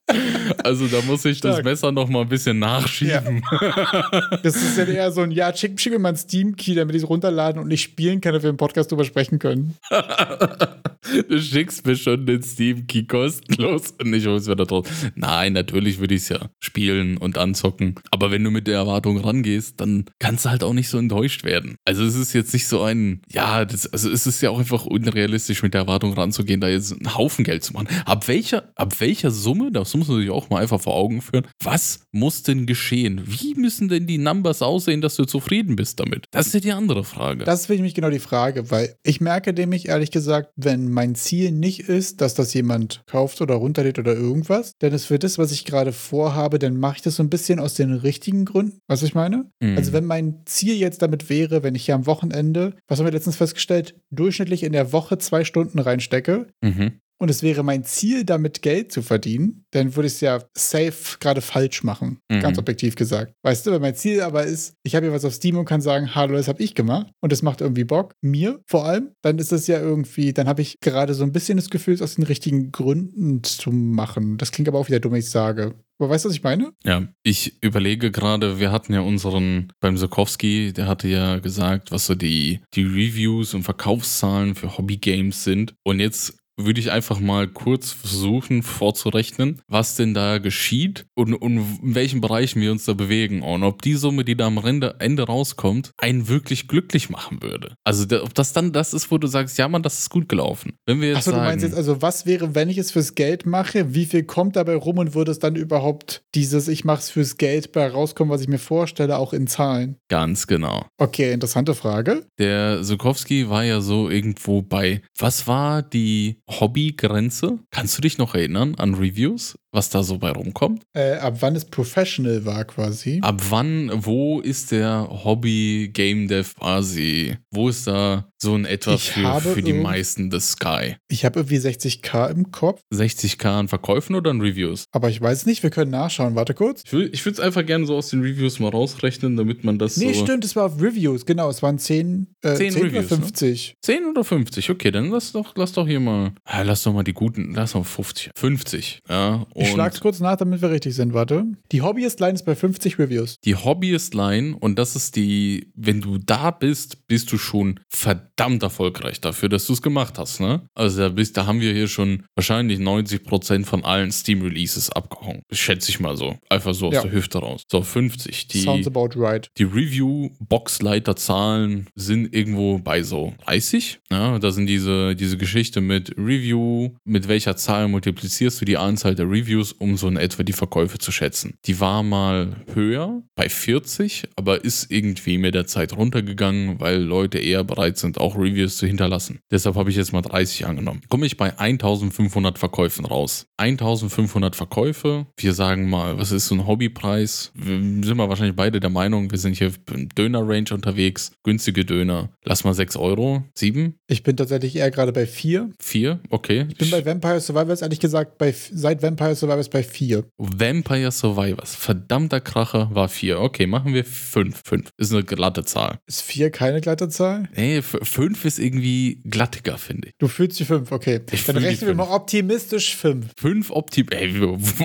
Also da muss ich das Messer noch mal ein bisschen nachschieben. Ja. Das ist ja eher so ein, ja, schick, schick mir mal einen Steam-Key, damit ich es runterladen und nicht spielen kann, damit wir im Podcast drüber sprechen können. du schickst mir schon den Steam-Key kostenlos und ich hol's wieder drauf. Nein, natürlich würde ich es ja spielen und anzocken. Aber wenn du mit der Erwartung rangehst, dann kannst du halt auch nicht so enttäuscht werden. Also es ist jetzt nicht so ein, ja, das, also es ist ja auch einfach unrealistisch, mit der Erwartung ranzugehen, da jetzt einen Haufen Geld zu machen. Ab welcher, ab welcher Summe, das muss man sich auch mal einfach vor Augen führen, was muss denn geschehen? Wie müssen denn die Numbers aussehen, dass du zufrieden bist damit? Das ist ja die andere Frage. Das ist nämlich genau die Frage, weil ich merke nämlich ehrlich gesagt, wenn mein Ziel nicht ist, dass das jemand kauft oder runterlädt oder irgendwas, denn es wird das, was ich gerade vorhabe, dann mache ich das so ein bisschen aus den richtigen Gründen. Was ich meine? Mhm. Also wenn mein Ziel jetzt damit wäre, wenn ich hier am Wochenende, was haben wir letztens festgestellt, durchschnittlich in der Woche zwei Stunden reinstecke, mhm und es wäre mein Ziel, damit Geld zu verdienen, dann würde ich es ja safe gerade falsch machen. Mhm. Ganz objektiv gesagt. Weißt du, wenn mein Ziel aber ist, ich habe hier was auf Steam und kann sagen, hallo, das habe ich gemacht und das macht irgendwie Bock, mir vor allem, dann ist es ja irgendwie, dann habe ich gerade so ein bisschen das Gefühl, es aus den richtigen Gründen zu machen. Das klingt aber auch wieder dumm, ich sage. Aber weißt du, was ich meine? Ja, ich überlege gerade, wir hatten ja unseren beim Sokowski, der hatte ja gesagt, was so die, die Reviews und Verkaufszahlen für Hobbygames sind. Und jetzt würde ich einfach mal kurz versuchen vorzurechnen, was denn da geschieht und, und in welchen Bereichen wir uns da bewegen und ob die Summe, die da am Ende, rauskommt, einen wirklich glücklich machen würde. Also ob das dann das ist, wo du sagst, ja man, das ist gut gelaufen. Wenn wir jetzt Achso, du meinst jetzt also, was wäre, wenn ich es fürs Geld mache, wie viel kommt dabei rum und würde es dann überhaupt dieses, ich mache es fürs Geld bei rauskommen, was ich mir vorstelle, auch in Zahlen? Ganz genau. Okay, interessante Frage. Der Sukowski war ja so irgendwo bei, was war die Hobbygrenze? Kannst du dich noch erinnern an Reviews? was da so bei rumkommt? Äh, ab wann es professional war quasi? Ab wann, wo ist der Hobby Game Dev quasi? Wo ist da so in etwa Ich für, für die meisten das Sky. Ich habe irgendwie 60k im Kopf, 60k an Verkäufen oder an Reviews? aber ich weiß nicht, wir können nachschauen. Warte kurz. Ich würde es einfach gerne so aus den Reviews mal rausrechnen, damit man das Nee, so. stimmt, es war auf Reviews, genau. Es waren 10, äh, 10 10, Reviews, oder 50. 10 oder 50? Okay, dann lass doch, lass doch hier mal. Ah, lass doch mal die guten. Lass doch 50. 50. Ja. Ich schlag's kurz nach, damit wir richtig sind. Warte. Die Hobbyist-Line ist bei 50 Reviews. die Hobbyist-Line, und das ist die, wenn du da bist, bist du schon verdammt erfolgreich dafür, dass du es gemacht hast, ne? Also da, bist, da haben wir hier schon wahrscheinlich 90% von allen Steam-Releases abgehauen. Schätze ich mal so. Einfach so aus Ja. der Hüfte raus. So, 50. Die, Sounds about right. Die Review-Boxleiterzahlen sind irgendwo bei so 30. Ja, da sind diese, diese Geschichte mit Review, mit welcher Zahl multiplizierst du die Anzahl der Reviews, um so in etwa die Verkäufe zu schätzen. Die war mal höher, bei 40, aber ist irgendwie mit der Zeit runtergegangen, weil Leute eher bereit sind, auch Reviews zu hinterlassen. Deshalb habe ich jetzt mal 30 angenommen. Komme ich bei 1500 Verkäufen raus. 1500 Verkäufe, wir sagen mal, was ist so ein Hobbypreis? Wir sind wir wahrscheinlich beide der Meinung, wir sind hier im Döner-Range unterwegs. Günstige Döner. Lass mal 6 Euro. 7? Ich bin tatsächlich eher gerade bei 4. 4? Okay. Ich bin bei Vampire Survivors ehrlich gesagt bei, seit Vampire Survivors bei 4. Vampire Survivors. Verdammter Kracher war 4. Okay, machen wir 5. 5. Ist eine glatte Zahl. Ist 4 keine glatte Zahl? Nee, 5 ist irgendwie glattiger, finde ich. Du fühlst die 5, okay. Ich Dann die rechnen wir fünf. mal optimistisch 5. 5 Optim Ey,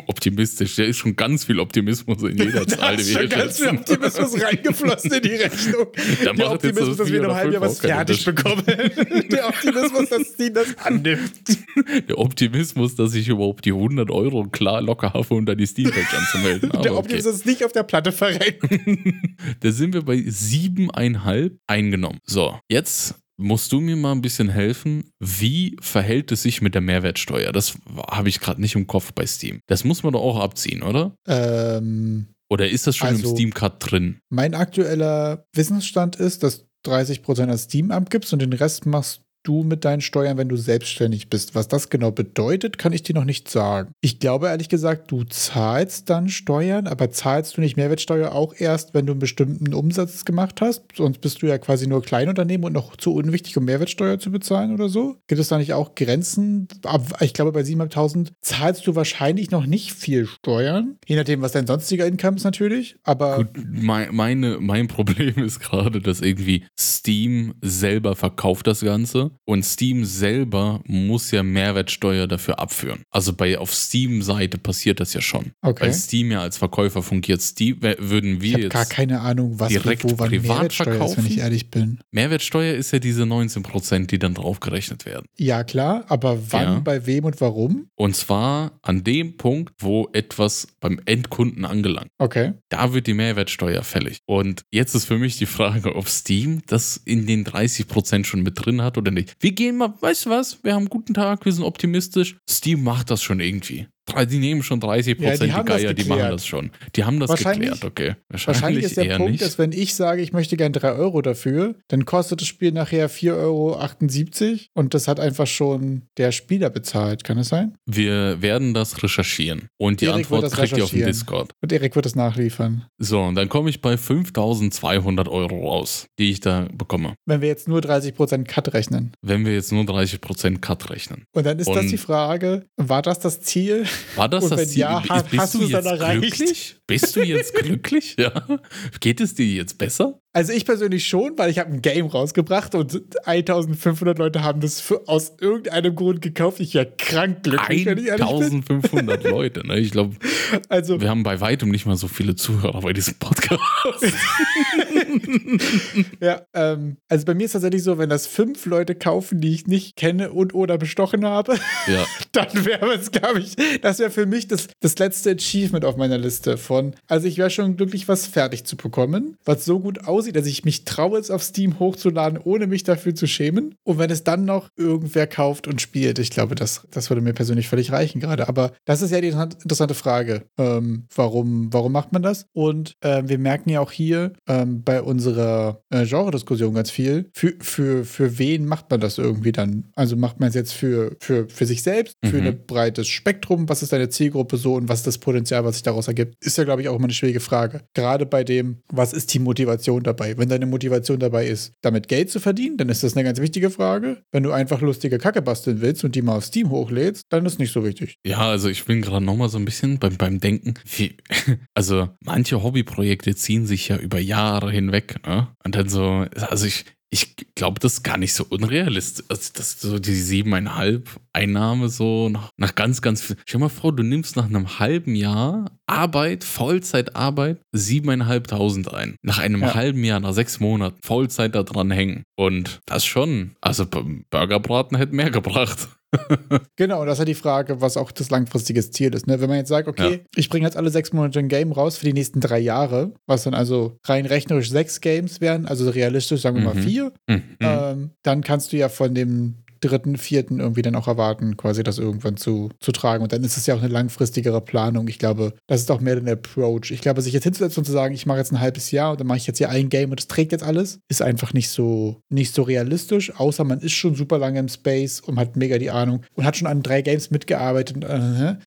optimistisch. Da ist schon ganz viel Optimismus in jeder Da Zahl, die ist schon ganz viel. Optimismus reingeflossen in die Rechnung. Da Der Optimismus, das dass wir in einem halben Jahr was fünf fertig bekommen. Der Optimismus, dass Steam das annimmt. Der Optimismus, dass ich überhaupt die 100 Euro klar locker habe, um da die Steam-Page anzumelden. Aber Der okay. Optimismus ist nicht auf der Platte verreckt. Da sind wir bei siebeneinhalb eingenommen. So, jetzt musst du mir mal ein bisschen helfen. Wie verhält es sich mit der Mehrwertsteuer? Das habe ich gerade nicht im Kopf bei Steam. Das muss man doch auch abziehen, oder? Ähm, Oder ist das schon im Also- Steam-Card drin? mein aktueller Wissensstand ist, dass 30% an Steam abgibst und den Rest machst du mit deinen Steuern, wenn du selbstständig bist. Was das genau bedeutet, kann ich dir noch nicht sagen. Ich glaube ehrlich gesagt, du zahlst dann Steuern, aber zahlst du nicht Mehrwertsteuer auch erst, wenn du einen bestimmten Umsatz gemacht hast? Sonst bist du ja quasi nur Kleinunternehmen und noch zu unwichtig, um Mehrwertsteuer zu bezahlen oder so. Gibt es da nicht auch Grenzen? Ich glaube, bei 7.500 zahlst du wahrscheinlich noch nicht viel Steuern, je nachdem, was dein sonstiger Income ist natürlich. Aber Gut, mein, meine, mein Problem ist gerade, dass irgendwie Steam selber verkauft das Ganze und Steam selber muss ja Mehrwertsteuer dafür abführen. Also bei auf Steam-Seite passiert das ja schon. Okay. Weil Steam ja als Verkäufer fungiert. Steam, würden Ich wir habe jetzt. gar keine Ahnung, was direkt wo wann privat Mehrwertsteuer ist, wenn verkaufen? ich ehrlich bin. Mehrwertsteuer ist ja diese 19%, die dann draufgerechnet werden. Ja, klar, aber wann, Ja. bei wem und warum? Und zwar an dem Punkt, wo etwas beim Endkunden angelangt. Okay. Da wird die Mehrwertsteuer fällig. Und jetzt ist für mich die Frage, ob Steam das in den 30% schon mit drin hat oder nicht. Wir gehen mal, weißt du was, wir haben einen guten Tag, wir sind optimistisch. Steam macht das schon irgendwie. Die nehmen schon 30 Ja, die Prozent, die, das Geier, die machen das schon. Die haben das Wahrscheinlich- geklärt, okay. Wahrscheinlich ist der Punkt, nicht. dass wenn ich sage, ich möchte gern 3 Euro dafür, dann kostet das Spiel nachher 4,78 Euro und das hat einfach schon der Spieler bezahlt. Kann das sein? Wir werden das recherchieren. Und die Erik Antwort das kriegt ihr auf dem. Discord. Und Erik wird es nachliefern. So, und dann komme ich bei 5200 Euro raus, die ich da bekomme. Wenn wir jetzt nur 30% Cut rechnen. Wenn wir jetzt nur 30% Cut rechnen. Und dann ist das Und- die Frage, war das das Ziel? War das das Ziel? ja, bist hast du jetzt erreicht? glücklich? Bist du jetzt glücklich? Ja. Geht es dir jetzt besser? Also ich persönlich schon, weil ich habe ein Game rausgebracht und 1500 Leute haben das für, aus irgendeinem Grund gekauft. Ich wäre krank glücklich, wenn ich ehrlich bin. 1500 Leute. Ne? Ich glaube, Also wir haben bei weitem nicht mal so viele Zuhörer bei diesem Podcast. Ja, ähm, also bei mir ist tatsächlich so, wenn das fünf Leute kaufen, die ich nicht kenne und oder bestochen habe, ja. dann wäre es, glaube ich, das wäre für mich das, das letzte Achievement auf meiner Liste von, also ich wäre schon glücklich, was fertig zu bekommen, was so gut aussieht, dass ich mich traue, es auf Steam hochzuladen, ohne mich dafür zu schämen. Und wenn es dann noch irgendwer kauft und spielt, ich glaube, das, das würde mir persönlich völlig reichen gerade. Aber das ist ja die interessant- interessante Frage. Ähm, warum, warum macht man das? Und ähm, wir merken ja auch hier, ähm, bei unserer äh, Genre-Diskussion ganz viel. Für, für, für wen macht man das irgendwie dann? Also macht man es jetzt für, für, für sich selbst, für Mhm. ein breites Spektrum? Was ist deine Zielgruppe so und was ist das Potenzial, was sich daraus ergibt? Ist ja, glaube ich, auch immer eine schwierige Frage. Gerade bei dem, was ist die Motivation dabei? Wenn deine Motivation dabei ist, damit Geld zu verdienen, dann ist das eine ganz wichtige Frage. Wenn du einfach lustige Kacke basteln willst und die mal auf Steam hochlädst, dann ist nicht so wichtig. Ja, also ich bin gerade nochmal so ein bisschen beim, beim Denken. Also manche Hobbyprojekte ziehen sich ja über Jahre hinweg. Ne? Und dann so, also ich, ich glaube, das ist gar nicht so unrealistisch. Also das so die siebeneinhalb Einnahme so nach, nach ganz, ganz viel. Stell dir mal vor, du nimmst nach einem halben Jahr Arbeit, Vollzeitarbeit, siebeneinhalbtausend ein. Nach einem Ja. halben Jahr, nach sechs Monaten, Vollzeit da dran hängen. Und das schon. Also Burgerbraten hätte mehr gebracht. Genau, und das ist ja die Frage, was auch das langfristige Ziel ist. Ne? Wenn man jetzt sagt, okay, Ja. ich bringe jetzt alle sechs Monate ein Game raus für die nächsten drei Jahre, was dann also rein rechnerisch sechs Games wären, also realistisch sagen wir mal Mhm. vier, Mhm. ähm, dann kannst du ja von dem dritten, vierten irgendwie dann auch erwarten, quasi das irgendwann zu, zu tragen. Und dann ist es ja auch eine langfristigere Planung. Ich glaube, das ist auch mehr den Approach. Ich glaube, sich jetzt hinzusetzen und zu sagen, ich mache jetzt ein halbes Jahr und dann mache ich jetzt hier ein Game und es trägt jetzt alles, ist einfach nicht so, nicht so realistisch, außer man ist schon super lange im Space und hat mega die Ahnung und hat schon an drei Games mitgearbeitet.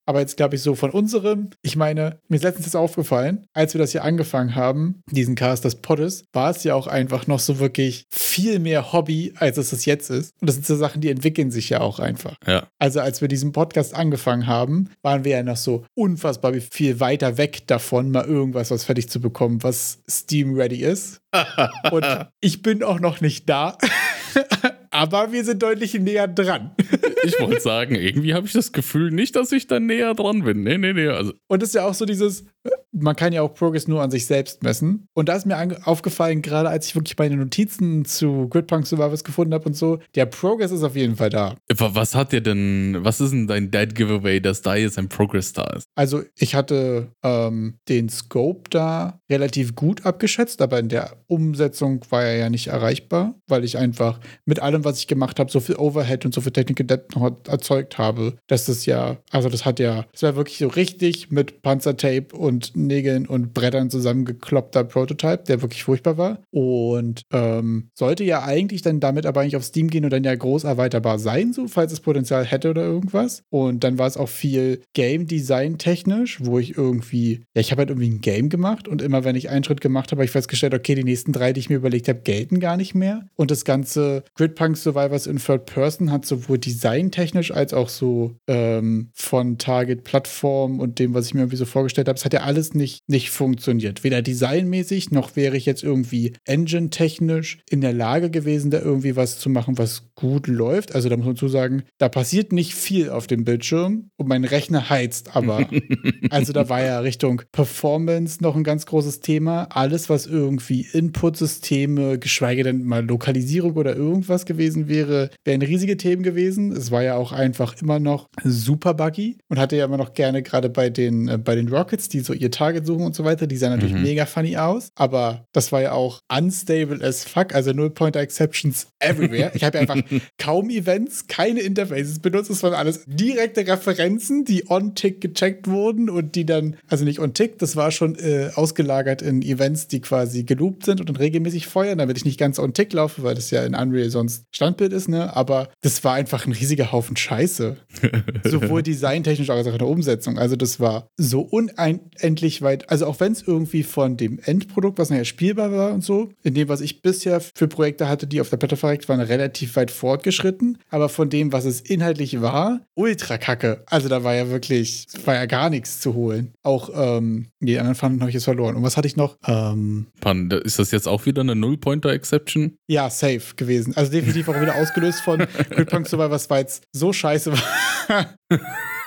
aber jetzt glaube ich so von unserem, ich meine, mir ist letztens jetzt aufgefallen, als wir das hier angefangen haben, diesen Cast des Poddes, war es ja auch einfach noch so wirklich viel mehr Hobby, als es das jetzt ist. Und das sind so Sachen, die entwickeln sich ja auch einfach. Ja. Also als wir diesen Podcast angefangen haben, waren wir ja noch so unfassbar viel weiter weg davon, mal irgendwas was fertig zu bekommen, was Steam ready ist. Und ich bin auch noch nicht da. Aber wir sind deutlich näher dran. Ich wollte sagen, irgendwie habe ich das Gefühl nicht, dass ich da näher dran bin. Nee, nee, nee. Also, Und es ist ja auch so dieses, man kann ja auch Progress nur an sich selbst messen. Und da ist mir aufgefallen, gerade als ich wirklich meine Notizen zu Gridpunk Survivors gefunden habe und so, der Progress ist auf jeden Fall da. wa- was hat dir denn, was ist denn dein Dead Giveaway, dass da jetzt ein Progress da ist? Also ich hatte ähm, den Scope da relativ gut abgeschätzt, aber in der Umsetzung war er ja nicht erreichbar, weil ich einfach mit allem, was ich gemacht habe, so viel Overhead und so viel Technical Noch erzeugt habe, dass das ja, also das hat ja, das war wirklich so richtig mit Panzertape und Nägeln und Brettern zusammengekloppter Prototype, der wirklich furchtbar war. Und ähm, sollte ja eigentlich dann damit aber eigentlich auf Steam gehen und dann ja groß erweiterbar sein, so falls es Potenzial hätte oder irgendwas. Und dann war es auch viel Game Design technisch, wo ich irgendwie, ja, ich habe halt irgendwie ein Game gemacht und immer wenn ich einen Schritt gemacht habe, habe ich festgestellt, okay, die nächsten drei, die ich mir überlegt habe, gelten gar nicht mehr. Und das ganze Gridpunk Survivors in Third Person hat sowohl designtechnisch als auch so ähm, von Target Plattform und dem, was ich mir irgendwie so vorgestellt habe, es hat ja alles nicht, nicht funktioniert. Weder designmäßig, noch wäre ich jetzt irgendwie engine-technisch in der Lage gewesen, da irgendwie was zu machen, was gut läuft. Also da muss man zu sagen, da passiert nicht viel auf dem Bildschirm und mein Rechner heizt, aber also da war ja Richtung Performance noch ein ganz großes Thema. Alles, was irgendwie Input-Systeme, geschweige denn mal Lokalisierung oder irgendwas gewesen wäre, wären riesige Themen gewesen. Es war ja auch einfach immer noch super buggy und hatte ja immer noch gerne gerade bei den, äh, bei den Rockets, die so ihr Target suchen und so weiter, die sahen natürlich Mhm. mega funny aus, aber das war ja auch unstable as fuck, also Null-Pointer-Exceptions everywhere. Ich habe ja einfach kaum Events, keine Interfaces benutzt. Es waren alles direkte Referenzen, die on-tick gecheckt wurden und die dann, also nicht on-tick, das war schon äh, ausgelagert in Events, die quasi geloopt sind und dann regelmäßig feuern, damit ich nicht ganz on-tick laufe, weil das ja in Unreal sonst Standbild ist, ne? Aber das war einfach ein riesiger Haufen Scheiße. Sowohl designtechnisch als auch in der Umsetzung. Also das war so unendlich weit. Also auch wenn es irgendwie von dem Endprodukt, was nachher spielbar war und so, in dem, was ich bisher für Projekte hatte, die auf der Plattform waren, relativ weit fortgeschritten. Aber von dem, was es inhaltlich war, ultra kacke. Also da war ja wirklich, war ja gar nichts zu holen. Auch ähm, die anderen Fanden habe ich jetzt verloren. Und was hatte ich noch? Ähm, Pan, ist das jetzt auch wieder eine Null-Pointer-Exception? Ja, safe gewesen. Also definitiv auch wieder ausgelöst von Good Gridpunk Survivor 2 Anreiz so scheiße war.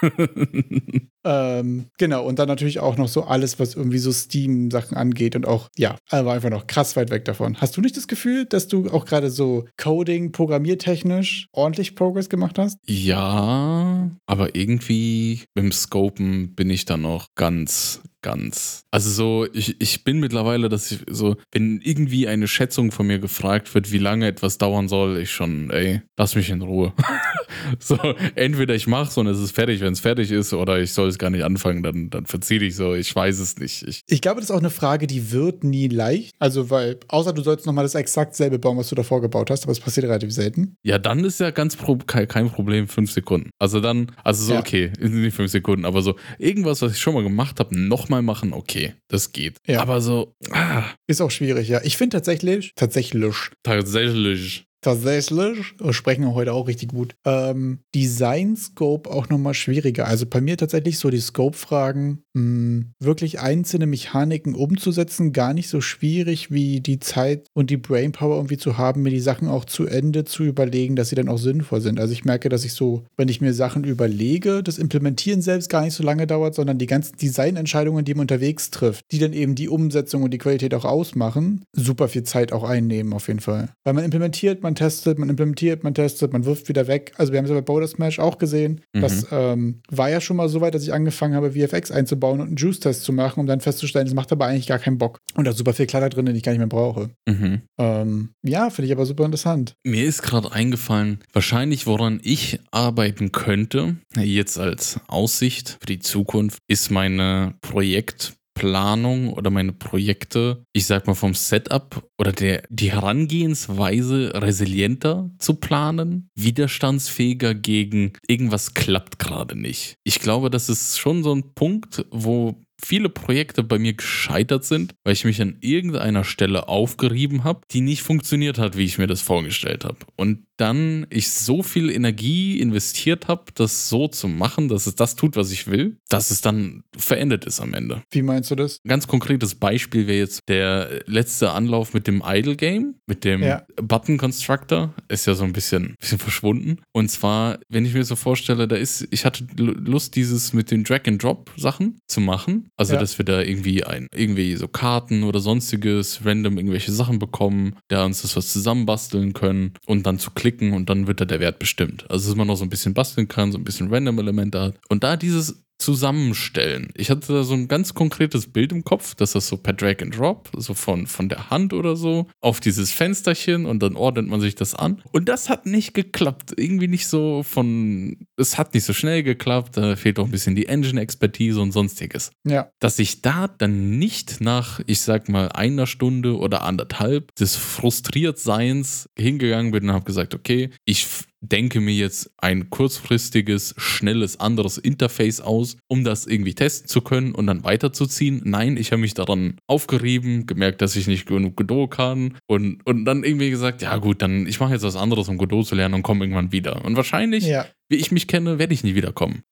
ähm, genau, und dann natürlich auch noch so alles, was irgendwie so Steam-Sachen angeht und auch, ja, war einfach noch krass weit weg davon. Hast du nicht das Gefühl, dass du auch gerade so Coding, programmiertechnisch ordentlich Progress gemacht hast? Ja, aber irgendwie beim Scopen bin ich da noch ganz ganz. Also so, ich, ich bin mittlerweile, dass ich so, wenn irgendwie eine Schätzung von mir gefragt wird, wie lange etwas dauern soll, ich schon, ey, lass mich in Ruhe. So, entweder ich mache es und es ist fertig, wenn es fertig ist, oder ich soll es gar nicht anfangen, dann, dann verziehe ich so. Ich weiß es nicht. Ich, ich glaube, das ist auch eine Frage, die wird nie leicht. Also, weil, außer du sollst nochmal das exakt selbe bauen, was du davor gebaut hast, aber es passiert relativ selten. Ja, dann ist ja ganz pro, kein, Problem, fünf Sekunden. Also dann, also so, ja. okay, nicht fünf Sekunden, aber so irgendwas, was ich schon mal gemacht habe, nochmal machen, okay, das geht. Ja. Aber so, ah. Ist auch schwierig, ja. Ich finde tatsächlich, tatsächlich. Tatsächlich tatsächlich, sprechen wir heute auch richtig gut, ähm, Design Scope auch nochmal schwieriger. Also bei mir tatsächlich so die Scope-Fragen, hm, wirklich einzelne Mechaniken umzusetzen, gar nicht so schwierig wie die Zeit und die Brainpower irgendwie zu haben, mir die Sachen auch zu Ende zu überlegen, dass sie dann auch sinnvoll sind. Also ich merke, dass ich so, wenn ich mir Sachen überlege, das Implementieren selbst gar nicht so lange dauert, sondern die ganzen Designentscheidungen, die man unterwegs trifft, die dann eben die Umsetzung und die Qualität auch ausmachen, super viel Zeit auch einnehmen auf jeden Fall. Weil man implementiert, man man testet, man implementiert, man testet, man wirft wieder weg. Also wir haben es ja bei Boulder Smash auch gesehen. Mhm. Das ähm, war ja schon mal so weit, dass ich angefangen habe, VFX einzubauen und einen Juice-Test zu machen, um dann festzustellen, es macht aber eigentlich gar keinen Bock. Und da ist super viel Klatter drin, den ich gar nicht mehr brauche. Mhm. Ähm, ja, finde ich aber super interessant. Mir ist gerade eingefallen, wahrscheinlich woran ich arbeiten könnte, jetzt als Aussicht für die Zukunft, ist meine Projekt- Planung oder meine Projekte, ich sag mal vom Setup oder der, die Herangehensweise resilienter zu planen, widerstandsfähiger gegen irgendwas klappt gerade nicht. Ich glaube, das ist schon so ein Punkt, wo viele Projekte bei mir gescheitert sind, weil ich mich an irgendeiner Stelle aufgerieben habe, die nicht funktioniert hat, wie ich mir das vorgestellt habe. Und dann ich so viel Energie investiert habe, das so zu machen, dass es das tut, was ich will, dass es dann verendet ist am Ende. Wie meinst du das? Ganz konkretes Beispiel wäre jetzt der letzte Anlauf mit dem Idle Game, mit dem ja. Button Constructor, ist ja so ein bisschen, bisschen verschwunden. Und zwar, wenn ich mir so vorstelle, da ist, ich hatte Lust, dieses mit den Drag and Drop Sachen zu machen. Also, ja. dass wir da irgendwie ein, irgendwie so Karten oder sonstiges, random irgendwelche Sachen bekommen, da uns das was zusammenbasteln können und dann zu klicken klicken und dann wird da der Wert bestimmt. Also dass man noch so ein bisschen basteln kann, so ein bisschen Random-Elemente hat. Und da dieses zusammenstellen. Ich hatte da so ein ganz konkretes Bild im Kopf, dass das so per Drag and Drop, so von, von der Hand oder so, auf dieses Fensterchen und dann ordnet man sich das an. Und das hat nicht geklappt. Irgendwie nicht so von, es hat nicht so schnell geklappt, da fehlt auch ein bisschen die Engine-Expertise und sonstiges. Ja. Dass ich da dann nicht nach, ich sag mal, einer Stunde oder anderthalb des Frustriertseins hingegangen bin und habe gesagt, okay, ich denke mir jetzt ein kurzfristiges, schnelles, anderes Interface aus, um das irgendwie testen zu können und dann weiterzuziehen. Nein, ich habe mich daran aufgerieben, gemerkt, dass ich nicht genug Godot kann und, und dann irgendwie gesagt, ja gut, dann ich mache jetzt was anderes, um Godot zu lernen und komme irgendwann wieder. Und wahrscheinlich, ja. wie ich mich kenne, werde ich nie wiederkommen.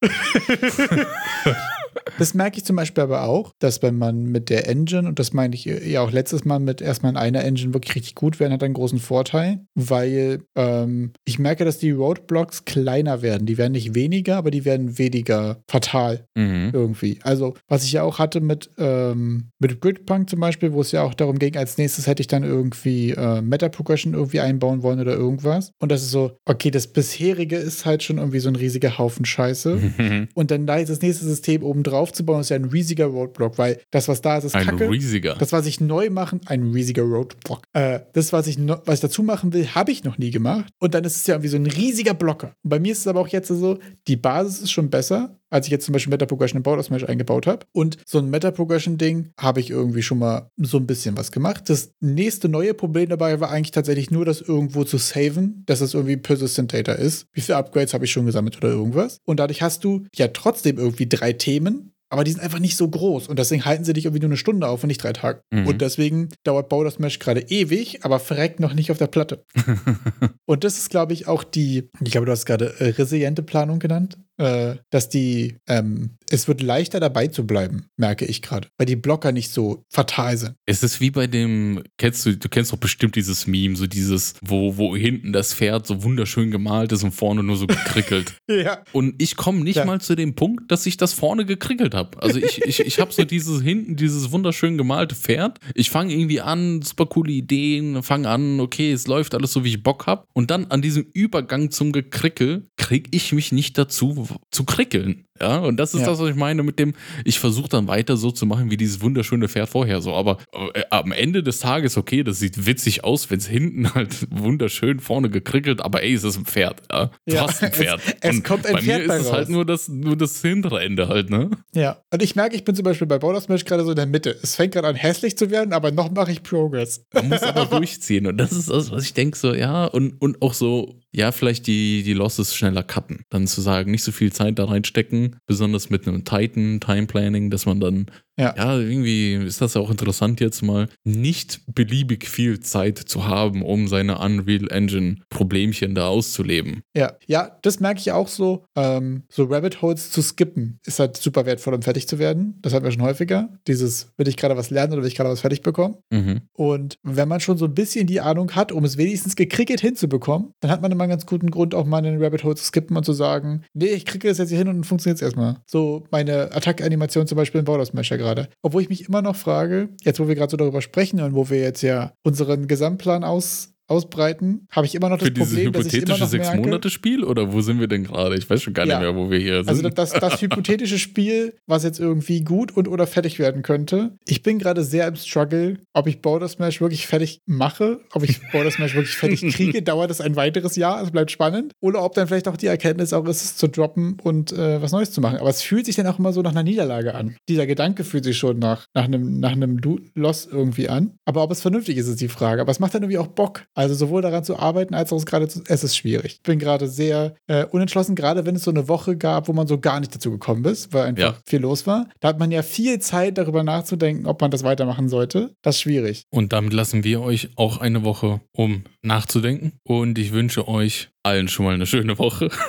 Das merke ich zum Beispiel aber auch, dass wenn man mit der Engine, und das meine ich ja auch letztes Mal mit erstmal in einer Engine wirklich richtig gut werden, hat einen großen Vorteil, weil ähm, ich merke, dass die Roadblocks kleiner werden. Die werden nicht weniger, aber die werden weniger fatal mhm. irgendwie. Also, was ich ja auch hatte mit, ähm, mit Gridpunk zum Beispiel, wo es ja auch darum ging, als nächstes hätte ich dann irgendwie äh, Meta-Progression irgendwie einbauen wollen oder irgendwas. Und das ist so, okay, das bisherige ist halt schon irgendwie so ein riesiger Haufen Scheiße. Mhm. Und dann da ist das nächste System oben drauf zu bauen, ist ja ein riesiger Roadblock, weil das, was da ist, ist ein Kacke. Ein riesiger. Das, was ich neu machen, ein riesiger Roadblock. Äh, das, was ich, was ich dazu machen will, habe ich noch nie gemacht. Und dann ist es ja irgendwie so ein riesiger Blocker. Und bei mir ist es aber auch jetzt so, die Basis ist schon besser, als ich jetzt zum Beispiel Meta Progression im Border Smash eingebaut habe. Und so ein Meta Progression Ding habe ich irgendwie schon mal so ein bisschen was gemacht. Das nächste neue Problem dabei war eigentlich tatsächlich nur, das irgendwo zu saven, dass es irgendwie Persistent Data ist. Wie viele Upgrades habe ich schon gesammelt oder irgendwas? Und dadurch hast du ja trotzdem irgendwie drei Themen, aber die sind einfach nicht so groß und deswegen halten sie dich irgendwie nur eine Stunde auf und nicht drei Tage. Mhm. Und deswegen dauert Bau Mesh gerade ewig, aber verreckt noch nicht auf der Platte. und das ist, glaube ich, auch die, ich glaube, du hast gerade äh, resiliente Planung genannt äh, dass die, ähm, es wird leichter dabei zu bleiben, merke ich gerade, weil die Blocker nicht so fatal sind. Es ist wie bei dem, kennst du, du kennst doch bestimmt dieses Meme, so dieses, wo, wo hinten das Pferd so wunderschön gemalt ist und vorne nur so gekrickelt. ja. Und ich komme nicht ja. mal zu dem Punkt, dass ich das vorne gekrickelt habe. Also ich, ich, ich habe so dieses hinten, dieses wunderschön gemalte Pferd. Ich fange irgendwie an, super coole Ideen, fange an, okay, es läuft alles so, wie ich Bock habe. Und dann an diesem Übergang zum Gekrickel kriege ich mich nicht dazu, zu krickeln. Ja, und das ist Ja. das, was ich meine mit dem, ich versuche dann weiter so zu machen wie dieses wunderschöne Pferd vorher so. Aber äh, am Ende des Tages, okay, das sieht witzig aus, wenn es hinten halt wunderschön vorne gekrickelt, aber ey, es ist ein Pferd. Ja? Ja, hast ein es- Pferd. es und kommt ein bei Pferd mir ist es raus. halt nur das, nur das hintere Ende halt, ne? Ja. Und ich merke, ich bin zum Beispiel bei Border Smash gerade so in der Mitte. Es fängt gerade an hässlich zu werden, aber noch mache ich Progress. Man muss aber durchziehen. Und das ist das, was ich denke, so, ja, und, und auch so, ja, vielleicht die, die Losses schneller cutten. Dann zu sagen, nicht so viel Zeit da reinstecken, besonders mit einem Titan Time Planning, dass man dann, Ja. ja, irgendwie ist das auch interessant jetzt mal, nicht beliebig viel Zeit zu haben, um seine Unreal Engine Problemchen da auszuleben. Ja, ja, das merke ich auch so. Ähm, so Rabbit Holes zu skippen ist halt super wertvoll, um fertig zu werden. Das hatten wir schon häufiger. Dieses, will ich gerade was lernen oder will ich gerade was fertig bekommen? Mhm. Und wenn man schon so ein bisschen die Ahnung hat, um es wenigstens gekriegt hinzubekommen, dann hat man immer einen ganz guten Grund, auch mal einen Rabbit Hole zu skippen und zu sagen, nee, ich kriege das jetzt hier hin und dann funktioniert es erstmal. So meine Attack-Animation zum Beispiel in Border Smasher gerade. Obwohl ich mich immer noch frage, jetzt wo wir gerade so darüber sprechen und wo wir jetzt ja unseren Gesamtplan aus, ausbreiten, habe ich immer noch das Für dieses Problem, hypothetische noch merke, Sechs-Monate-Spiel oder wo sind wir denn gerade? Ich weiß schon gar Ja. nicht mehr, wo wir hier sind. Also das, das hypothetische Spiel, was jetzt irgendwie gut und oder fertig werden könnte. Ich bin gerade sehr im Struggle, ob ich Border Smash wirklich fertig mache, ob ich Border Smash wirklich fertig kriege, dauert es ein weiteres Jahr, es bleibt spannend. Oder ob dann vielleicht auch die Erkenntnis auch ist, es zu droppen und äh, was Neues zu machen. Aber es fühlt sich dann auch immer so nach einer Niederlage an. Dieser Gedanke fühlt sich schon nach, nach einem, nach einem Loss irgendwie an. Aber ob es vernünftig ist, ist die Frage. Aber es macht dann irgendwie auch Bock. Also sowohl daran zu arbeiten, als auch es gerade zu. Es ist schwierig. Ich bin gerade sehr äh, unentschlossen, gerade wenn es so eine Woche gab, wo man so gar nicht dazu gekommen ist, weil einfach Ja. viel los war. Da hat man ja viel Zeit, darüber nachzudenken, ob man das weitermachen sollte. Das ist schwierig. Und damit lassen wir euch auch eine Woche, um nachzudenken. Und ich wünsche euch allen schon mal eine schöne Woche.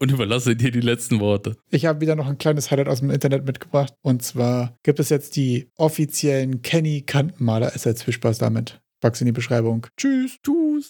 Und überlasse dir die letzten Worte. Ich habe wieder noch ein kleines Highlight aus dem Internet mitgebracht. Und zwar gibt es jetzt die offiziellen Kenny Kantenmaler. Es hat viel Spaß damit. Pack's in die Beschreibung. Tschüss. Tschüss.